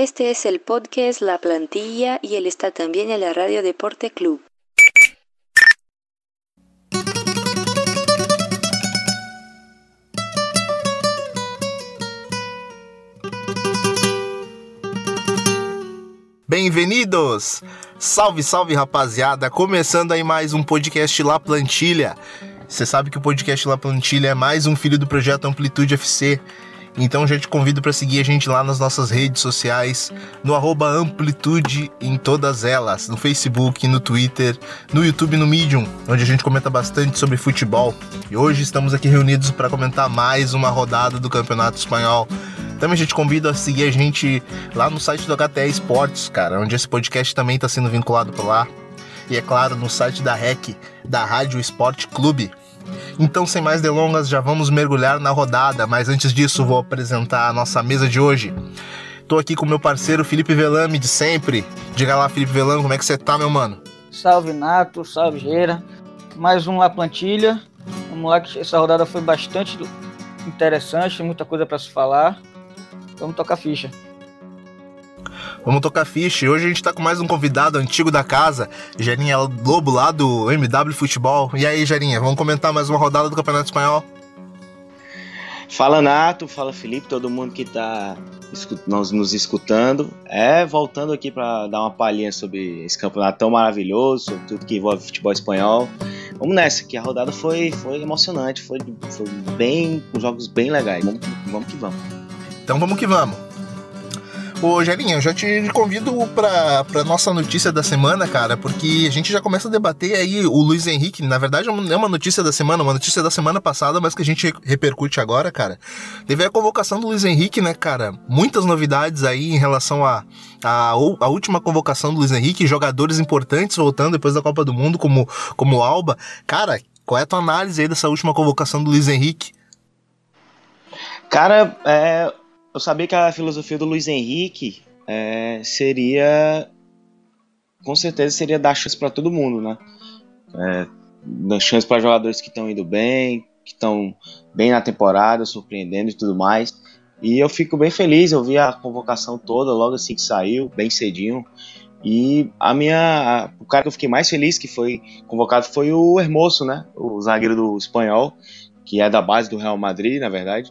Este es el podcast La Plantilla y él está también en la Radio Deporte Club. Bem-vindos! Salve, salve rapaziada! Começando aí mais um podcast La Plantilha. Você sabe que o podcast La Plantilha é mais um filho do projeto Amplitude FC. Então já te convido para seguir a gente lá nas nossas redes sociais, no Amplitude em todas elas, no Facebook, no Twitter, no YouTube no Medium, onde a gente comenta bastante sobre futebol. E hoje estamos aqui reunidos para comentar mais uma rodada do Campeonato Espanhol. Também a gente convida a seguir a gente lá no site do HTE Esportes, cara, onde esse podcast também está sendo vinculado por lá. E é claro, no site da REC, da Rádio Esporte Clube. Então, sem mais delongas, já vamos mergulhar na rodada, mas antes disso, vou apresentar a nossa mesa de hoje. Tô aqui com meu parceiro Felipe Velame de sempre. Diga lá, Felipe Velame, como é que você tá, meu mano? Salve Nato, salve Geira. Mais um La Plantilha. Vamos lá, que essa rodada foi bastante interessante, muita coisa para se falar. Vamos tocar ficha. Vamos tocar ficha. E hoje a gente tá com mais um convidado antigo da casa, Gerinha Lobo, lá do MW Futebol. E aí, Gerinha, vamos comentar mais uma rodada do Campeonato Espanhol? Fala, Nato. Fala, Felipe, todo mundo que tá nos, nos escutando. É, voltando aqui para dar uma palhinha sobre esse campeonato tão maravilhoso, sobre tudo que envolve futebol espanhol. Vamos nessa, que a rodada foi, foi emocionante, foi, foi bem, com jogos bem legais. Vamos, vamos que vamos. Então vamos que vamos. Ô, Gerinha, eu já te convido pra, pra nossa notícia da semana, cara, porque a gente já começa a debater aí o Luiz Henrique. Na verdade, não é uma notícia da semana, uma notícia da semana passada, mas que a gente repercute agora, cara. Teve a convocação do Luiz Henrique, né, cara? Muitas novidades aí em relação a, a, a última convocação do Luiz Henrique, jogadores importantes voltando depois da Copa do Mundo, como, como Alba. Cara, qual é a tua análise aí dessa última convocação do Luiz Henrique? Cara, é, eu sabia que a filosofia do Luiz Henrique é, seria, com certeza, seria dar chance para todo mundo, né? É, dar chance para jogadores que estão indo bem, que estão bem na temporada, surpreendendo e tudo mais. E eu fico bem feliz, eu vi a convocação toda logo assim que saiu, bem cedinho. E a minha. O cara que eu fiquei mais feliz que foi convocado foi o Hermoso, né? O zagueiro do espanhol, que é da base do Real Madrid, na verdade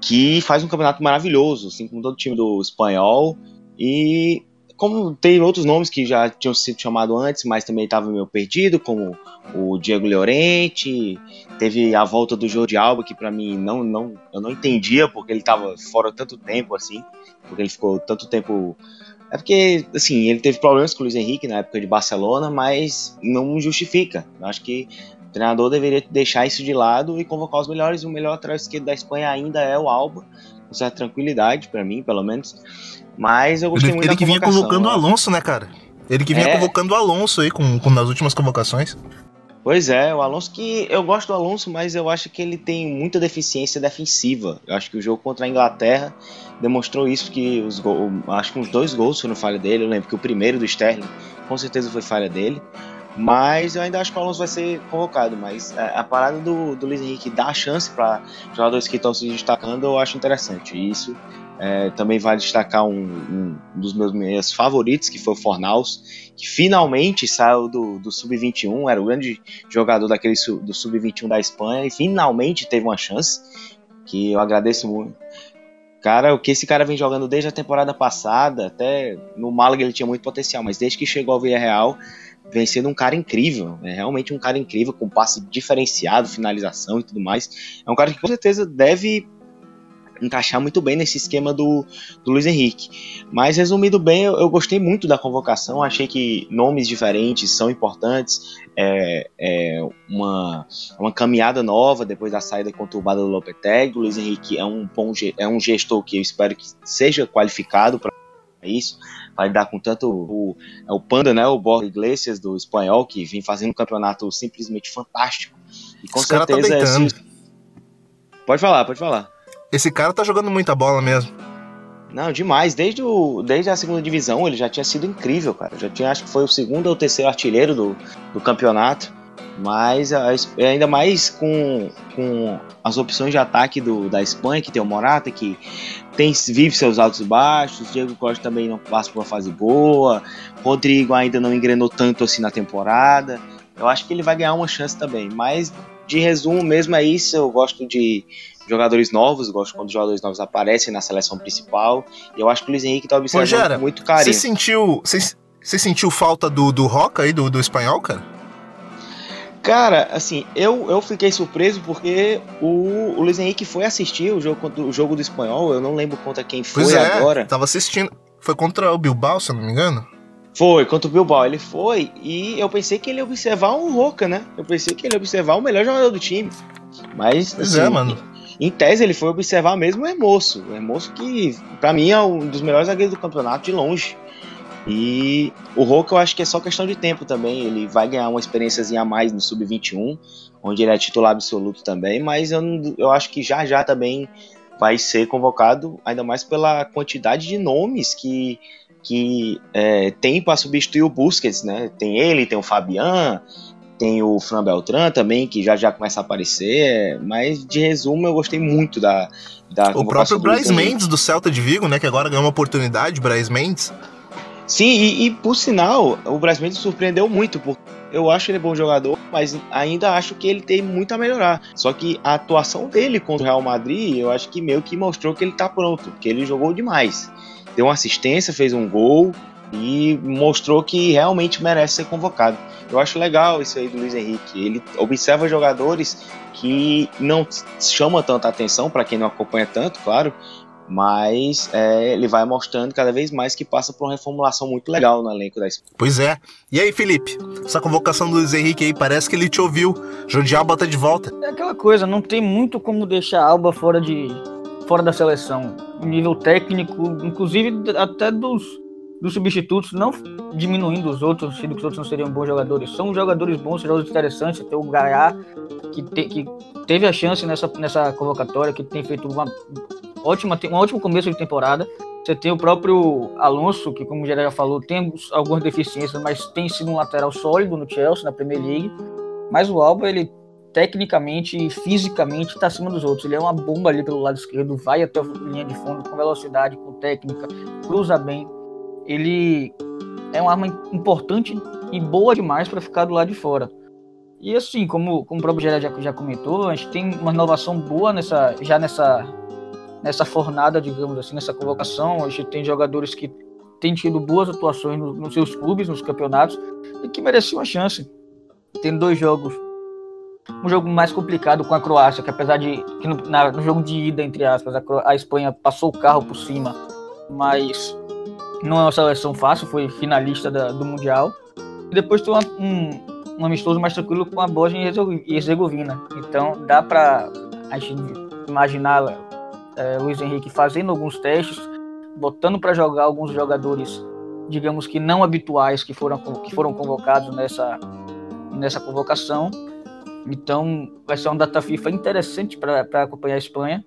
que faz um campeonato maravilhoso, assim como todo time do espanhol. E como tem outros nomes que já tinham sido chamados antes, mas também estavam meio perdido, como o Diego Llorente, teve a volta do Jordi Alba, que para mim não, não, eu não entendia porque ele estava fora tanto tempo assim, porque ele ficou tanto tempo. É porque, assim, ele teve problemas com o Luiz Henrique na época de Barcelona, mas não justifica. Eu acho que treinador deveria deixar isso de lado e convocar os melhores. O melhor atrás esquerdo da Espanha ainda é o Alba, com certa tranquilidade, para mim, pelo menos. Mas eu gostei ele, muito ele da que vinha convocando o Alonso, né, cara? Ele que vinha é... convocando o Alonso aí com, com nas últimas convocações. Pois é, o Alonso que eu gosto do Alonso, mas eu acho que ele tem muita deficiência defensiva. Eu acho que o jogo contra a Inglaterra demonstrou isso que os gols, acho que uns dois gols foram falha dele. Eu lembro que o primeiro do Sterling com certeza foi falha dele. Mas eu ainda acho que o Alonso vai ser convocado. Mas é, a parada do, do Luiz Henrique dar chance para jogadores que estão se destacando, eu acho interessante. Isso é, também vai destacar um, um, dos meus meias favoritos, que foi o Fornaus, que finalmente saiu do, do Sub-21, era o grande jogador daquele do Sub-21 da Espanha, e finalmente teve uma chance, que eu agradeço muito. Cara, o que esse cara vem jogando desde a temporada passada, até no Málaga ele tinha muito potencial, mas desde que chegou ao Villarreal, vem sendo um cara incrível, é realmente um cara incrível, com passe diferenciado, finalização e tudo mais. É um cara que com certeza deve encaixar muito bem nesse esquema do, do Luiz Henrique. Mas resumindo bem, eu, eu, gostei muito da convocação, achei que nomes diferentes são importantes, é, é uma, uma caminhada nova depois da saída conturbada do Lopetegui. O Luiz Henrique é um, bom, é um gestor que eu espero que seja qualificado para isso, vai dar com tanto o, é o Panda, né, o Borja Iglesias do espanhol, que vem fazendo um campeonato simplesmente fantástico. E com Esse certeza. Cara tá esse... Pode falar, pode falar. Esse cara tá jogando muita bola mesmo. Não, demais. Desde, o, desde a segunda divisão ele já tinha sido incrível, cara. Já tinha, acho que foi o segundo ou terceiro artilheiro do, do campeonato. Mas ainda mais com, com as opções de ataque do, da Espanha, que tem o Morata, que tem, vive seus altos e baixos, Diego Costa também não passa por uma fase boa, Rodrigo ainda não engrenou tanto assim na temporada. Eu acho que ele vai ganhar uma chance também. Mas de resumo mesmo é isso. Eu gosto de jogadores novos, gosto quando jogadores novos aparecem na seleção principal. E eu acho que o Luiz Henrique está observando Rogério, muito carinho. Você sentiu, você sentiu falta do, do Roca aí, do, do espanhol, cara? Cara, assim, eu, eu fiquei surpreso porque o, o Luiz Henrique foi assistir o jogo, o jogo do espanhol, eu não lembro contra quem foi pois é, agora. Tava assistindo. Foi contra o Bilbao, se eu não me engano? Foi, contra o Bilbao. Ele foi e eu pensei que ele ia observar um Roca, né? Eu pensei que ele ia observar o melhor jogador do time. Mas. Pois é, assim, é, mano. Em tese, ele foi observar mesmo o Hermoso. O Hermoso que, para mim, é um dos melhores zagueiros do campeonato de longe. E o Roca eu acho que é só questão de tempo também. Ele vai ganhar uma experiênciazinha a mais no Sub-21, onde ele é titular absoluto também, mas eu, eu acho que já já também vai ser convocado, ainda mais pela quantidade de nomes que, que é, tem para substituir o Busquets, né? Tem ele, tem o Fabian, tem o Fran Beltran também, que já já começa a aparecer, mas de resumo eu gostei muito da, da O próprio Braz Mendes do Celta de Vigo, né, que agora ganhou uma oportunidade, Braz Mendes, Sim, e, e, por sinal, o Brasileiro surpreendeu muito, porque eu acho ele bom jogador, mas ainda acho que ele tem muito a melhorar. Só que a atuação dele contra o Real Madrid, eu acho que meio que mostrou que ele tá pronto, que ele jogou demais. Deu uma assistência, fez um gol e mostrou que realmente merece ser convocado. Eu acho legal isso aí do Luiz Henrique. Ele observa jogadores que não chamam tanta atenção para quem não acompanha tanto, claro, mas é, ele vai mostrando cada vez mais que passa por uma reformulação muito legal no elenco da Espanha. Pois é. E aí, Felipe? Essa convocação do Luiz Henrique aí parece que ele te ouviu. Jordi Alba tá de volta. É aquela coisa, não tem muito como deixar Alba fora de fora da seleção. O nível técnico, inclusive até dos, dos substitutos, não diminuindo os outros, sendo que os outros não seriam bons jogadores. São jogadores bons, jogadores interessantes. Tem o Gaiá, que, te, que teve a chance nessa, nessa convocatória, que tem feito uma ótima, um ótimo começo de temporada. Você tem o próprio Alonso, que, como o Gerard já falou, tem algumas deficiências, mas tem sido um lateral sólido no Chelsea, na Premier League. Mas o Alba, ele tecnicamente e fisicamente está acima dos outros. Ele é uma bomba ali pelo lado esquerdo, vai até a linha de fundo com velocidade, com técnica, cruza bem. Ele é uma arma importante e boa demais para ficar do lado de fora. E assim, como, como o próprio Gerard já, já comentou, a gente tem uma inovação boa nessa, já nessa nessa fornada, digamos assim, nessa convocação. A gente tem jogadores que têm tido boas atuações nos, nos seus clubes, nos campeonatos, e que mereciam a chance. Tem dois jogos. Um jogo mais complicado com a Croácia, que apesar de que no, na, no jogo de ida, entre aspas, a, a Espanha passou o carro por cima, mas não é uma seleção fácil, foi finalista da, do Mundial. E depois tem uma, um, um amistoso mais tranquilo com a Bósnia e Herzegovina. Então dá para a gente imaginar é, Luiz Henrique fazendo alguns testes, botando para jogar alguns jogadores, digamos que não habituais que foram, que foram convocados nessa, nessa convocação. Então vai ser um data FIFA interessante para acompanhar a Espanha.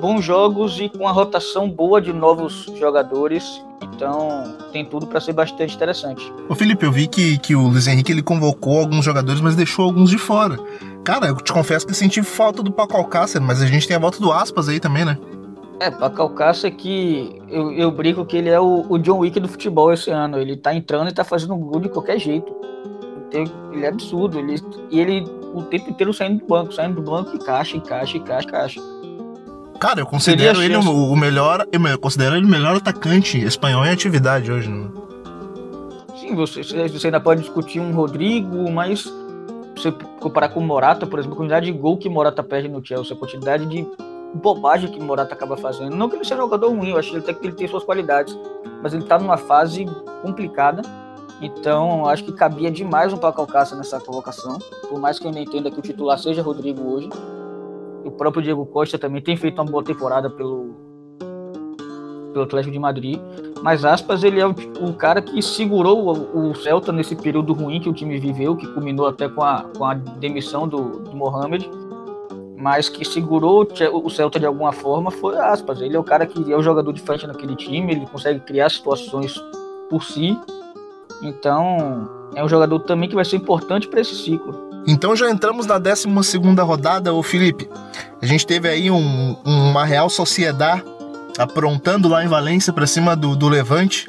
Bons jogos e com a rotação boa de novos jogadores. Então tem tudo para ser bastante interessante. Ô Felipe, eu vi que, que o Luiz Henrique ele convocou alguns jogadores, mas deixou alguns de fora. Cara, eu te confesso que senti falta do Paco Alcácer, mas a gente tem a volta do Aspas aí também, né? É, Paco Alcácer que eu, eu brinco que ele é o, o, John Wick do futebol esse ano. Ele tá entrando e tá fazendo gol de qualquer jeito. Ele é absurdo. Ele, e ele o tempo inteiro saindo do banco, saindo do banco e caixa, e caixa, e caixa, caixa. Cara, eu considero ele o, o, melhor. Eu considero ele o melhor atacante espanhol em atividade hoje, né? Sim, você, você ainda pode discutir um Rodrigo, mas você comparar com o Morata, por exemplo, a quantidade de gol que Morata perde no Chelsea, a quantidade de bobagem que Morata acaba fazendo. Não que ele seja um jogador ruim, eu acho até que ele tem suas qualidades, mas ele tá numa fase complicada. Então, acho que cabia demais um Paco Alcácer nessa convocação. Por mais que eu não entenda que o titular seja Rodrigo hoje. O próprio Diego Costa também tem feito uma boa temporada pelo, pelo Atlético de Madrid. Mas Aspas, ele é o, o cara que segurou o, o, Celta nesse período ruim que o time viveu, que culminou até com a, com a demissão do, do Mohamed. Mas que segurou o Celta de alguma forma foi Aspas. Ele é o cara que é o jogador de frente naquele time, ele consegue criar situações por si. Então, é um jogador também que vai ser importante para esse ciclo. Então já entramos na 12 rodada, o Felipe. A gente teve aí um, uma Real Sociedade aprontando lá em Valência para cima do, do Levante.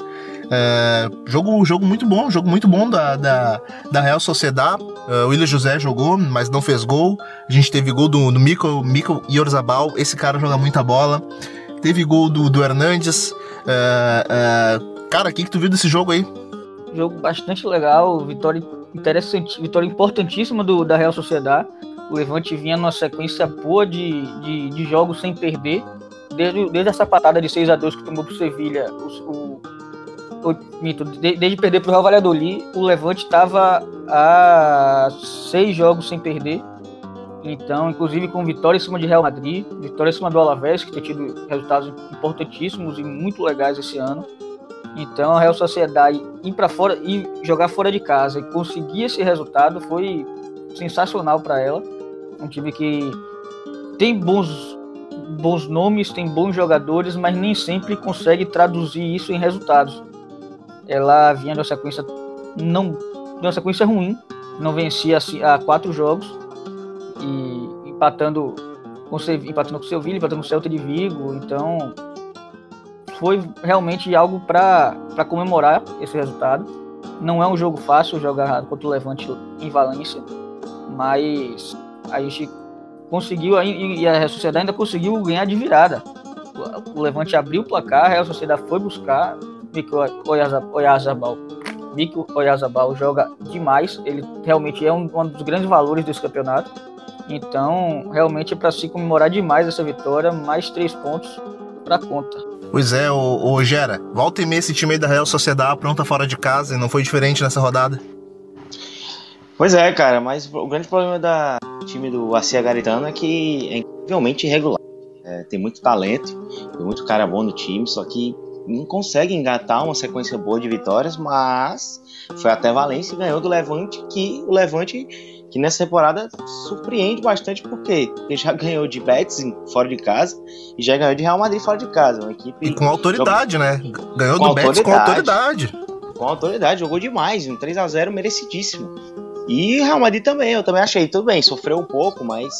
É, jogo, jogo muito bom, jogo muito bom da, da, da Real Sociedade. Uh, o William José jogou, mas não fez gol. A gente teve gol do, do Mico, Mico Iorzabal, esse cara joga muita bola. Teve gol do, do Hernandes. Uh, uh, cara, o que, que tu viu desse jogo aí? Jogo bastante legal, vitória interessante, vitória importantíssima do, da Real Sociedade. O Levante vinha numa sequência boa de, de, de jogos sem perder. Desde, desde essa patada de 6 a 2 que tomou pro Sevilha, o, o, o mito, desde perder pro Real Valladolid, o Levante estava a seis jogos sem perder. Então, inclusive com vitória em cima de Real Madrid, vitória em cima do Alavés, que tem tido resultados importantíssimos e muito legais esse ano. Então, a Real Sociedade ir para fora e jogar fora de casa e conseguir esse resultado foi sensacional para ela. Um time que tem bons bons nomes, tem bons jogadores, mas nem sempre consegue traduzir isso em resultados. Ela vinha de uma sequência não de uma sequência ruim, não vencia há quatro jogos e empatando com empatando com o Sevilla, empatando com o Celta de Vigo, então foi realmente algo para comemorar esse resultado. Não é um jogo fácil jogar contra o Levante em Valência, mas a gente conseguiu e a Sociedade ainda conseguiu ganhar de virada. O Levante abriu o placar, a Sociedade foi buscar Mico Oyazabal. Mico Oyazabal joga demais, ele realmente é um, um dos grandes valores desse campeonato. Então, realmente é para se comemorar demais essa vitória, mais três pontos para conta. Pois é, o, o Gera, volta e meia esse time aí da Real Sociedade pronta fora de casa e não foi diferente nessa rodada. Pois é, cara, mas o grande problema da time do Acia Garitano é que é incrivelmente irregular. É, tem muito talento, tem muito cara bom no time, só que não consegue engatar uma sequência boa de vitórias, mas foi até Valência e ganhou do Levante, que o Levante que nessa temporada surpreende bastante porque ele já ganhou de Betis fora de casa e já ganhou de Real Madrid fora de casa, uma equipe e com autoridade, joga... né? Ganhou com do Betis com autoridade. Com autoridade, jogou demais, um 3 a 0 merecidíssimo. E Real Madrid também, eu também achei, tudo bem, sofreu um pouco, mas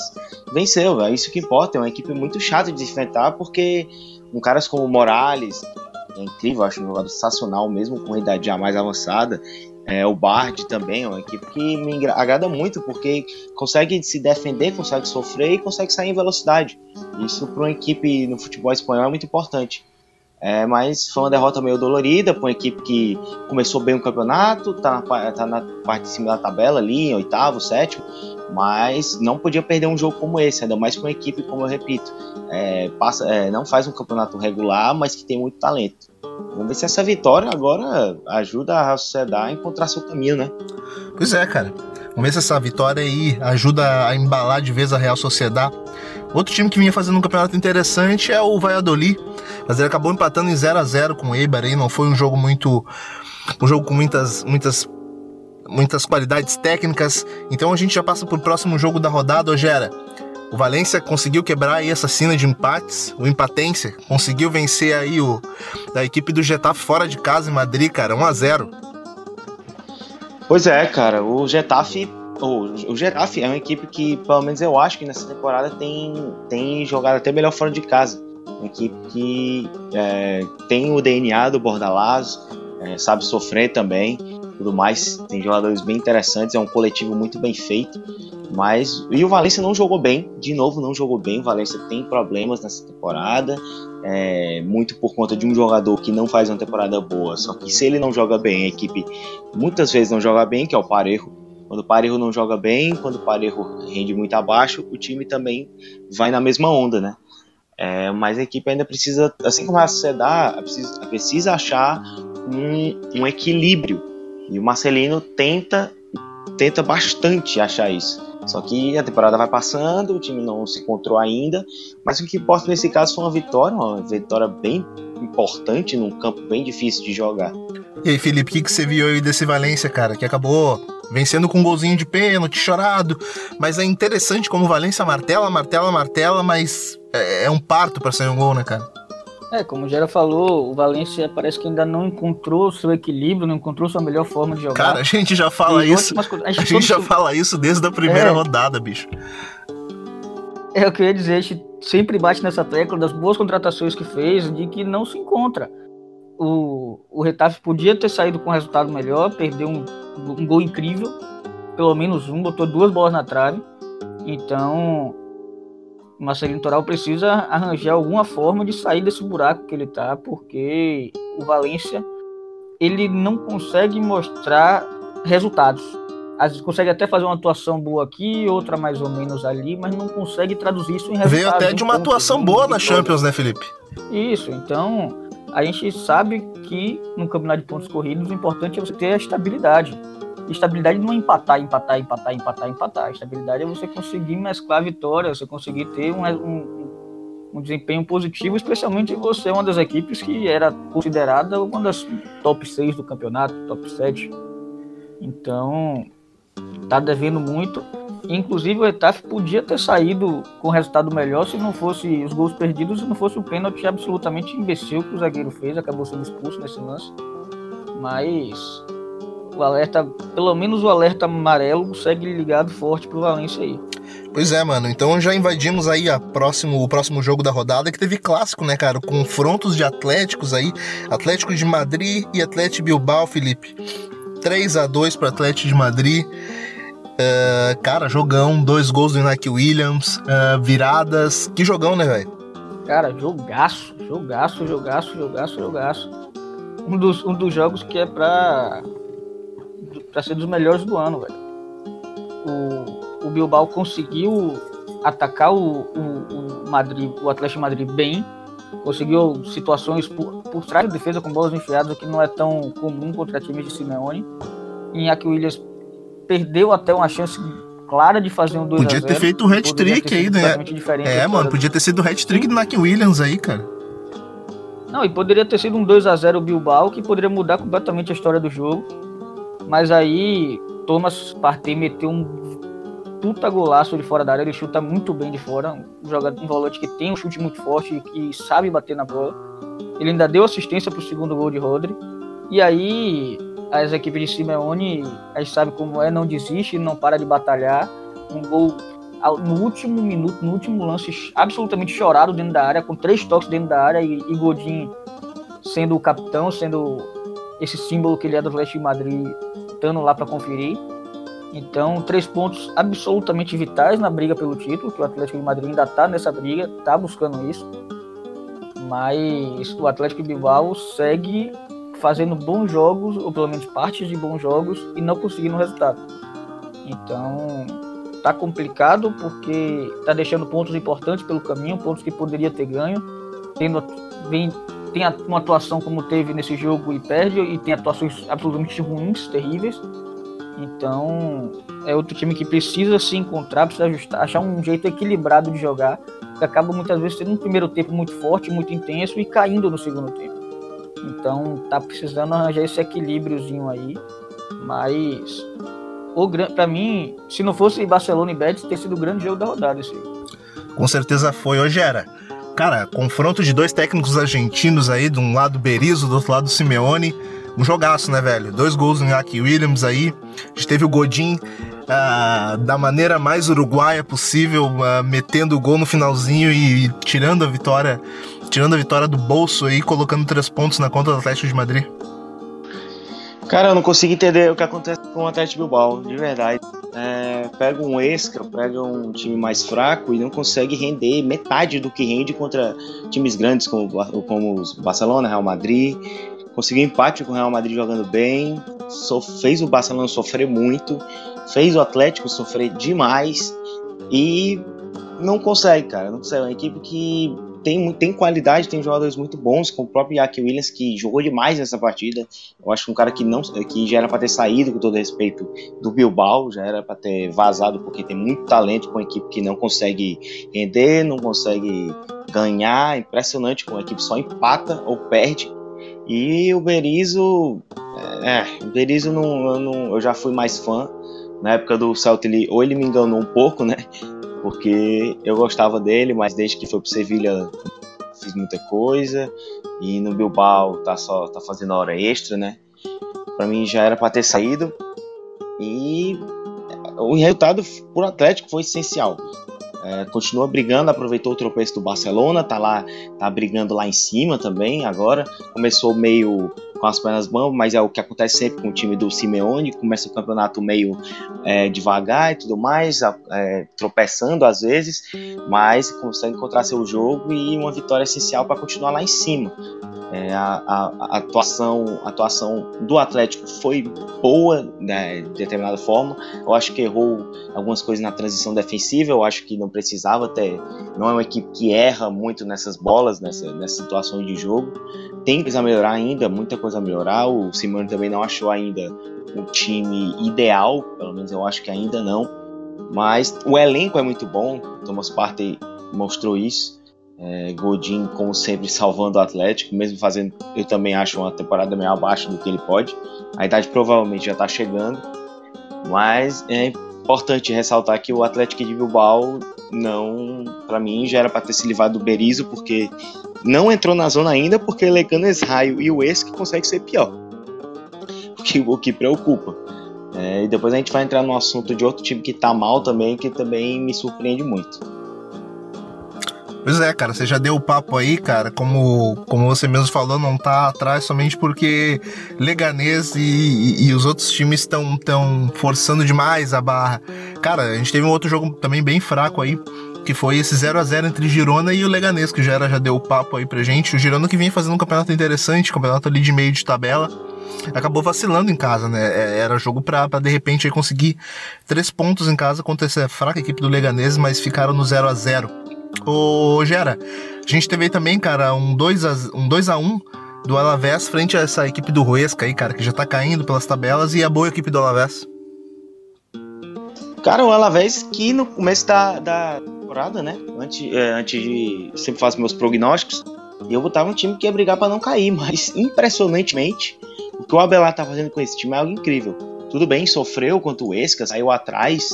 venceu, é isso que importa, é uma equipe muito chata de enfrentar porque um caras como Morales, é incrível, acho um jogador sensacional mesmo com a idade já mais avançada, é, o Bard também é uma equipe que me agrada muito porque consegue se defender, consegue sofrer e consegue sair em velocidade. Isso para uma equipe no futebol espanhol é muito importante. É, mas foi uma derrota meio dolorida para uma equipe que começou bem o campeonato, está na, tá na parte de cima da tabela ali, oitavo, sétimo, mas não podia perder um jogo como esse, ainda mais para uma equipe, como eu repito, é, passa, é, não faz um campeonato regular, mas que tem muito talento. Vamos ver se essa vitória agora ajuda a sociedade a encontrar seu caminho, né? Pois é, cara. Vamos ver se essa vitória aí ajuda a embalar de vez a Real Sociedade. Outro time que vinha fazendo um campeonato interessante é o Valladolid, mas ele acabou empatando em 0 a 0 com o Eibar aí, não foi um jogo muito um jogo com muitas muitas muitas qualidades técnicas. Então a gente já passa pro próximo jogo da rodada, Ogera. O Valência conseguiu quebrar aí essa cena de empates, o Empatência conseguiu vencer aí o da equipe do Getafe fora de casa em Madrid, cara, 1 a 0. Pois é, cara, o Getafe o, o Getafe é uma equipe que, pelo menos eu acho que nessa temporada tem, tem jogado até melhor fora de casa. Uma equipe que é, tem o DNA do Bordalás, é, sabe sofrer também, tudo mais. Tem jogadores bem interessantes, é um coletivo muito bem feito. Mas e o Valência não jogou bem, de novo não jogou bem. O Valência tem problemas nessa temporada, é, muito por conta de um jogador que não faz uma temporada boa. Só que se ele não joga bem, a equipe muitas vezes não joga bem, que é o Parejo. Quando o Parejo não joga bem, quando o Parejo rende muito abaixo, o time também vai na mesma onda, né? É, mas a equipe ainda precisa, assim como a sociedade, precisa, precisa achar um, um equilíbrio. E o Marcelino tenta, tenta bastante achar isso. Só que a temporada vai passando, o time não se encontrou ainda, mas o que importa nesse caso foi uma vitória, uma vitória bem importante num campo bem difícil de jogar. E aí, Felipe, o que, que você viu aí desse Valência, cara, que acabou vencendo com um golzinho de pênalti, chorado, mas é interessante como o Valência martela, martela, martela, mas é, é um parto para sair um gol, né, cara? É, como o Gera falou, o Valência parece que ainda não encontrou seu equilíbrio, não encontrou sua melhor forma de jogar. Cara, a gente já fala E isso. ótimas coisas. A A gente gente já todo- fala isso desde a primeira É. rodada, bicho. É o que eu ia dizer, a gente sempre bate nessa tecla das boas contratações que fez, de que não se encontra. O, o Retafe podia ter saído com um resultado melhor, perdeu um, um gol incrível, pelo menos um, botou duas bolas na trave. Então, o Marcelinho Toral precisa arranjar alguma forma de sair desse buraco que ele tá, porque o Valência ele não consegue mostrar resultados. Às vezes consegue até fazer uma atuação boa aqui, outra mais ou menos ali, mas não consegue traduzir isso em resultados. Veio até de uma atuação boa na. Champions, né, Felipe? Isso, então a gente sabe que no campeonato de pontos corridos o importante é você ter a estabilidade. Estabilidade não é empatar, empatar, empatar, empatar, empatar. Estabilidade é você conseguir mesclar vitórias, você conseguir ter um, um, um desempenho positivo, especialmente você é uma das equipes que era considerada uma das top 6 do campeonato, top 7. Então, tá devendo muito. Inclusive o Etaf podia ter saído com resultado melhor se não fosse os gols perdidos, se não fosse o pênalti absolutamente imbecil que o zagueiro fez, acabou sendo expulso nesse lance. Mas o alerta, pelo menos o alerta amarelo segue ligado forte pro Valência aí. Pois é, mano. Então já invadimos aí a próximo, o próximo jogo da rodada, que teve clássico, né, cara? Confrontos de Atléticos aí. Atlético de Madrid e Atlético Bilbao, Felipe. 3 a 2 pro Atlético de Madrid. É, cara, jogão, dois gols do Inaki Williams, é, viradas. Que jogão, né, velho? Cara, jogaço, jogaço, jogaço, jogaço, jogaço. Um dos, um dos jogos que é pra, pra ser dos melhores do ano, velho. O, o Bilbao conseguiu atacar o, o, o Madrid, o Atlético Madrid bem, conseguiu situações por, por trás da defesa com bolas enfiadas, o que não é tão comum contra times de Simeone. Iñaki Williams perdeu até uma chance clara de fazer um 2 Podia a 0 ter feito um hat-trick aí, né? É, mano, podia ter sido o hat-trick do Naki Williams aí, cara. Não, e poderia ter sido um 2 a 0 Bilbao, que poderia mudar completamente a história do jogo. Mas aí, Thomas Partey meteu um puta golaço de fora da área, ele chuta muito bem de fora, um jogador um volante que tem um chute muito forte e que sabe bater na bola. Ele ainda deu assistência pro segundo gol de Rodri. E aí, as equipes de Simeone, a gente sabe como é, não desiste, não para de batalhar. Um gol no último minuto, no último lance, absolutamente chorado dentro da área, com três toques dentro da área e, e Godin sendo o capitão, sendo esse símbolo que ele é do Atlético de Madrid, estando lá para conferir. Então, três pontos absolutamente vitais na briga pelo título, que o Atlético de Madrid ainda está nessa briga, está buscando isso. Mas o Atlético de Bilbao segue fazendo bons jogos, ou pelo menos partes de bons jogos, e não conseguindo resultado. Então, tá complicado porque tá deixando pontos importantes pelo caminho, pontos que poderia ter ganho, tendo vem, tem uma atuação como teve nesse jogo e perde, e tem atuações absolutamente ruins, terríveis. Então, é outro time que precisa se encontrar, precisa ajustar, achar um jeito equilibrado de jogar, que acaba muitas vezes tendo um primeiro tempo muito forte, muito intenso e caindo no segundo tempo. Então, tá precisando arranjar esse equilíbriozinho aí, mas o pra mim, se não fosse Barcelona e Betis, ter sido o grande jogo da rodada esse. Com certeza foi. Hoje era. Cara, confronto de dois técnicos argentinos aí, de um lado Berizzo, do outro lado Simeone. Um jogaço, né, velho? Dois gols no Iñaki Williams aí. A gente teve o Godin ah, da maneira mais uruguaia possível, ah, metendo o gol no finalzinho e, e tirando a vitória, tirando a vitória do bolso aí, colocando três pontos na conta do Atlético de Madrid. Cara, eu não consigo entender o que acontece com o Atlético Bilbao, de verdade. É, pega um extra, pega um time mais fraco e não consegue render metade do que rende contra times grandes como, como Barcelona, Real Madrid. Conseguiu empate com o Real Madrid jogando bem, so- fez o Barcelona sofrer muito, fez o Atlético sofrer demais e não consegue, cara. Não consegue. É uma equipe que tem, tem qualidade, tem jogadores muito bons, como o próprio Jack Williams, que jogou demais nessa partida. Eu acho que um cara que não que já era para ter saído com todo respeito do Bilbao, já era para ter vazado porque tem muito talento com uma equipe que não consegue render, não consegue ganhar, impressionante com a equipe só empata ou perde. E o Berizzo, é, o Berizzo não, eu, não- eu já fui mais fã na época do Celta, ele, ou ele me enganou um pouco, né? Porque eu gostava dele, mas desde que foi pro Sevilha fiz muita coisa. E no Bilbao tá só tá fazendo hora extra, né? Para mim já era para ter saído. E o resultado pro Atlético foi essencial. É, continua brigando, aproveitou o tropeço do Barcelona, tá lá, tá brigando lá em cima também agora. Começou meio com as pernas bambas, mas é o que acontece sempre com o time do Simeone, começa o campeonato meio é, devagar e tudo mais, é, tropeçando às vezes, mas consegue encontrar seu jogo e uma vitória essencial para continuar lá em cima. É, a, a, a, atuação, a atuação do Atlético foi boa né, de determinada forma. Eu acho que errou algumas coisas na transição defensiva. Eu acho que não precisava ter. Não é uma equipe que erra muito nessas bolas, nessa, nessas situações de jogo. Tem coisa a melhorar ainda, muita coisa a melhorar. O Simone também não achou ainda o time ideal, pelo menos eu acho que ainda não. Mas o elenco é muito bom. Thomas Partey mostrou isso. É, Godin, como sempre, salvando o Atlético, mesmo fazendo, eu também acho uma temporada meio abaixo do que ele pode. A idade provavelmente já está chegando, mas é importante ressaltar que o Atlético de Bilbao não, para mim, já era para ter se livrado do Berizzo, porque não entrou na zona ainda, porque Leganes Raio e o ex que consegue ser pior, o que, o que preocupa. É, e depois a gente vai entrar no assunto de outro time que está mal também, que também me surpreende muito. Pois é, cara, você já deu o papo aí, cara, como, como você mesmo falou, não tá atrás somente porque Leganês e, e, e os outros times estão tão forçando demais a barra. Cara, a gente teve um outro jogo também bem fraco aí, que foi esse 0 a 0 entre Girona e o Leganês, que já, era, já deu o papo aí pra gente. O Girona que vinha fazendo um campeonato interessante, campeonato ali de meio de tabela, acabou vacilando em casa, né? É, era jogo pra, pra de repente aí, conseguir três pontos em casa contra essa fraca equipe do Leganês, mas ficaram no 0 a 0 Ô, Gera, a gente teve também, cara, um 2x1 um do Alavés frente a essa equipe do Ruesca aí, cara, que já tá caindo pelas tabelas e a boa equipe do Alavés. Cara, o Alavés que no começo da, da temporada, né, antes, é, antes de... sempre faço meus prognósticos, eu botava um time que ia brigar para não cair, mas impressionantemente, o que o Abelar tá fazendo com esse time é algo incrível. Tudo bem, sofreu contra o Esca, saiu atrás,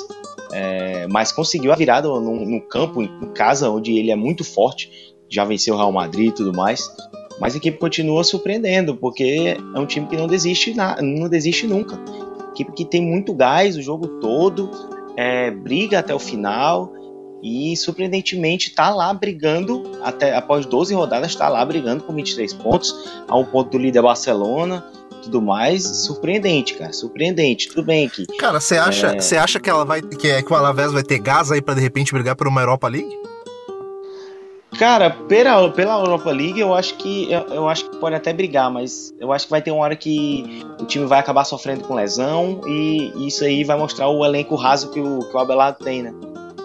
é, mas conseguiu a virada no, no, campo, em casa, onde ele é muito forte, já venceu o Real Madrid e tudo mais. Mas a equipe continua surpreendendo, porque é um time que não desiste, na, não desiste nunca. Equipe que tem muito gás o jogo todo, é, briga até o final e surpreendentemente está lá brigando, até após 12 rodadas, está lá brigando com 23 pontos, a um ponto do líder Barcelona tudo mais, surpreendente, cara. Surpreendente. Tudo bem que. Cara, você acha, é... Acha que ela vai. Que, que o Alavés vai ter gás aí para de repente brigar por uma Europa League? Cara, pela, pela Europa League, eu acho que eu, eu, acho que pode até brigar, mas eu acho que vai ter uma hora que o time vai acabar sofrendo com lesão e isso aí vai mostrar o elenco raso que o, que o Abelardo tem, né?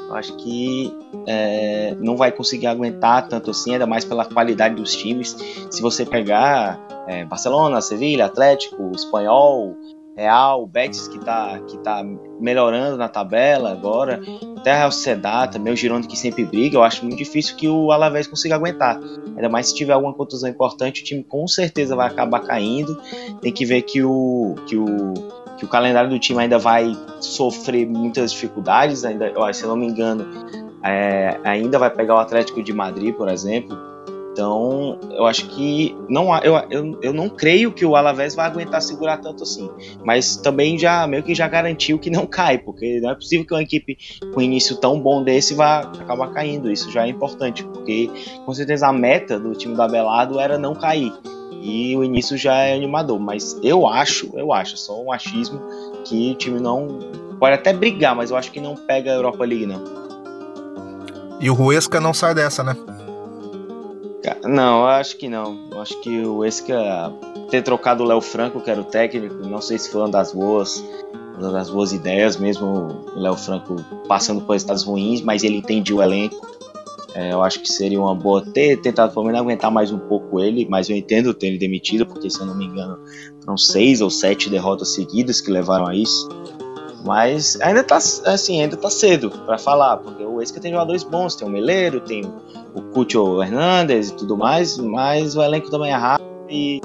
Eu acho que é, não vai conseguir aguentar tanto assim, ainda mais pela qualidade dos times. Se você pegar é, Barcelona, Sevilha, Atlético, Espanhol, Real, Betis que está que tá melhorando na tabela agora, até a Real Sociedad, também o Girona que sempre briga, eu acho muito difícil que o Alavés consiga aguentar. Ainda mais se tiver alguma contusão importante, o time com certeza vai acabar caindo. Tem que ver que o que o que o calendário do time ainda vai sofrer muitas dificuldades, ainda, se eu não me engano, é, ainda vai pegar o Atlético de Madrid, por exemplo. Então, eu acho que não eu, eu, eu não creio que o Alavés vai aguentar segurar tanto assim. Mas também já meio que já garantiu que não cai, porque não é possível que uma equipe com início tão bom desse vá acabar caindo. Isso já é importante, porque com certeza a meta do time do Abelardo era não cair. E o início já é animador, mas eu acho, eu acho, só um achismo que o time não pode até brigar, mas eu acho que não pega a Europa League não. E o Ruesca não sai dessa, né? Não, acho que não. Acho que o Esca ter trocado o Léo Franco, que era o técnico, não sei se foi uma das boas, uma das boas ideias, mesmo o Léo Franco passando por estados ruins, mas ele entendia o elenco. É, eu acho que seria uma boa ter tentado pelo menos aguentar mais um pouco ele, mas eu entendo ter ele demitido, porque se eu não me engano, foram seis ou sete derrotas seguidas que levaram a isso. Mas ainda tá assim, ainda tá cedo para falar, porque o Esca tem jogadores bons, tem o Meleiro, tem o Cucho Hernandes e tudo mais, mas o elenco também é rápido e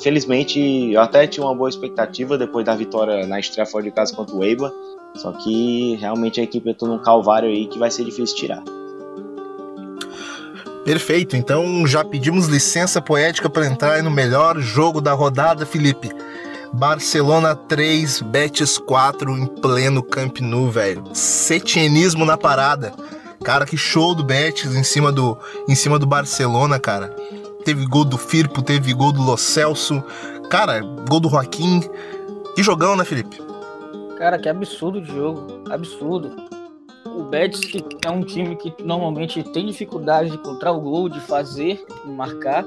felizmente eu até tinha uma boa expectativa depois da vitória na estreia fora de casa contra o Eibar, só que realmente a equipe entrou num calvário aí que vai ser difícil tirar. Perfeito, então já pedimos licença poética para entrar no melhor jogo da rodada, Felipe. Barcelona 3, Betis 4 em pleno Camp Nou, velho. Setienismo na parada. Cara, que show do Betis em cima do, em cima do Barcelona, cara. Teve gol do Firpo, teve gol do Lo Celso. Cara, gol do Joaquim. Que jogão, né, Felipe? Cara, que absurdo de jogo. Absurdo. O Betis que é um time que normalmente tem dificuldade de encontrar o gol, de fazer, de marcar.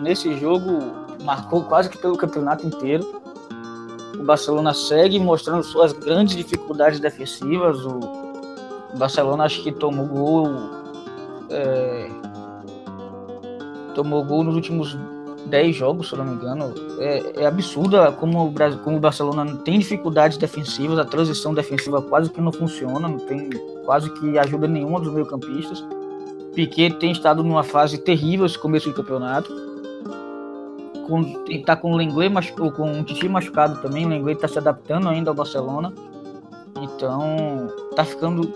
Nesse jogo marcou quase que pelo campeonato inteiro. O Barcelona segue mostrando suas grandes dificuldades defensivas. O Barcelona acho que tomou gol. É, tomou gol nos últimos 10 jogos, se não me engano. É, é absurda como o, Brasil, como o Barcelona tem dificuldades defensivas, a transição defensiva quase que não funciona, não tem quase que ajuda nenhuma dos meio-campistas. Piquet tem estado numa fase terrível esse começo de campeonato com, tá com o Lenglet machucado, com o Titi machucado também, o Lenglet tá se adaptando ainda ao Barcelona. Então, tá ficando.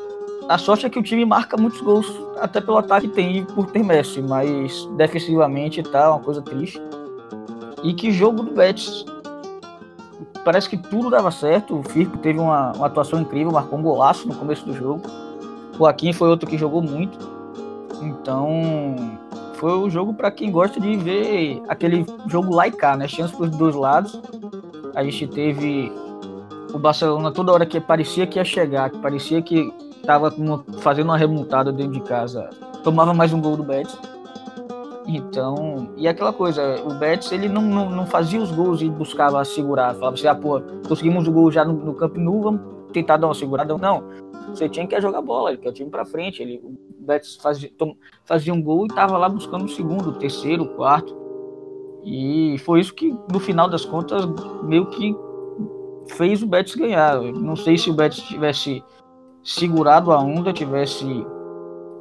A sorte é que o time marca muitos gols, até pelo ataque tem e por ter Messi, mas defensivamente tá uma coisa triste. E que jogo do Betis. Parece que tudo dava certo. O Firpo teve uma, uma atuação incrível, marcou um golaço no começo do jogo. O Joaquim foi outro que jogou muito. Então, foi o jogo para quem gosta de ver aquele jogo lá e cá, né? Chance para os dois lados. A gente teve o Barcelona toda hora que parecia que ia chegar, que parecia que estava fazendo uma remontada dentro de casa, tomava mais um gol do Betis. Então, e aquela coisa, o Betis ele não, não, não fazia os gols e buscava segurar, falava assim, ah, pô, conseguimos o gol já no, no Camp Nou, vamos tentar dar uma segurada. Não, você tinha que jogar bola, ele quer o time para frente, ele, Betis fazia, fazia um gol e estava lá buscando o segundo, o terceiro, o quarto. E foi isso que, no final das contas, meio que fez o Betis ganhar. não sei se o Betis tivesse segurado a onda, tivesse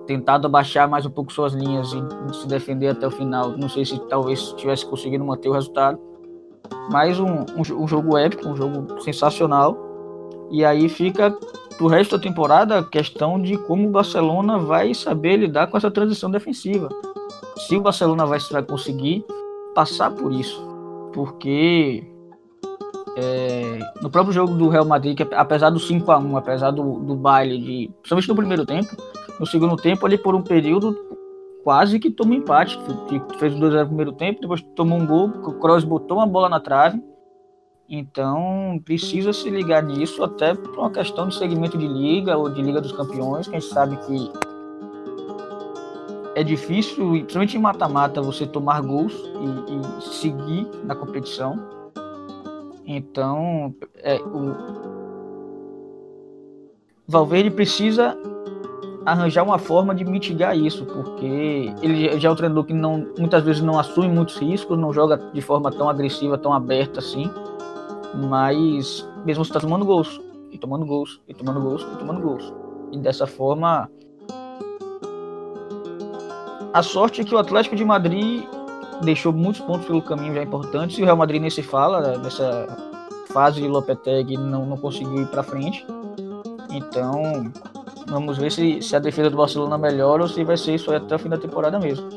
tentado abaixar mais um pouco suas linhas e se defender até o final. Não sei se talvez tivesse conseguido manter o resultado. Mas um, um, um jogo épico, um jogo sensacional. E aí fica o resto da temporada a questão de como o Barcelona vai saber lidar com essa transição defensiva. Se o Barcelona vai, conseguir passar por isso. Porque é, no próprio jogo do Real Madrid, que apesar do 5 a 1 apesar do, do baile, de, principalmente no primeiro tempo, no segundo tempo, ali por um período quase que tomou empate. Fez o 2 no primeiro tempo, depois tomou um gol, o Kroos botou uma bola na trave então precisa se ligar nisso até por uma questão de segmento de liga ou de liga dos campeões, que a gente sabe que é difícil, principalmente em mata-mata, você tomar gols e, e, seguir na competição. Então é, o Valverde precisa arranjar uma forma de mitigar isso, porque ele já é um treinador que não, muitas vezes não assume muitos riscos, não joga de forma tão agressiva, tão aberta assim. Mas mesmo você tá tomando gols, e tomando gols, e tomando gols, e tomando gols. E dessa forma. A sorte é que o Atlético de Madrid deixou muitos pontos pelo caminho já importantes, e o Real Madrid nem se fala, né, nessa fase de Lopetegui não, não conseguiu ir para frente. Então, vamos ver se, se a defesa do Barcelona melhora ou se vai ser isso até o fim da temporada mesmo.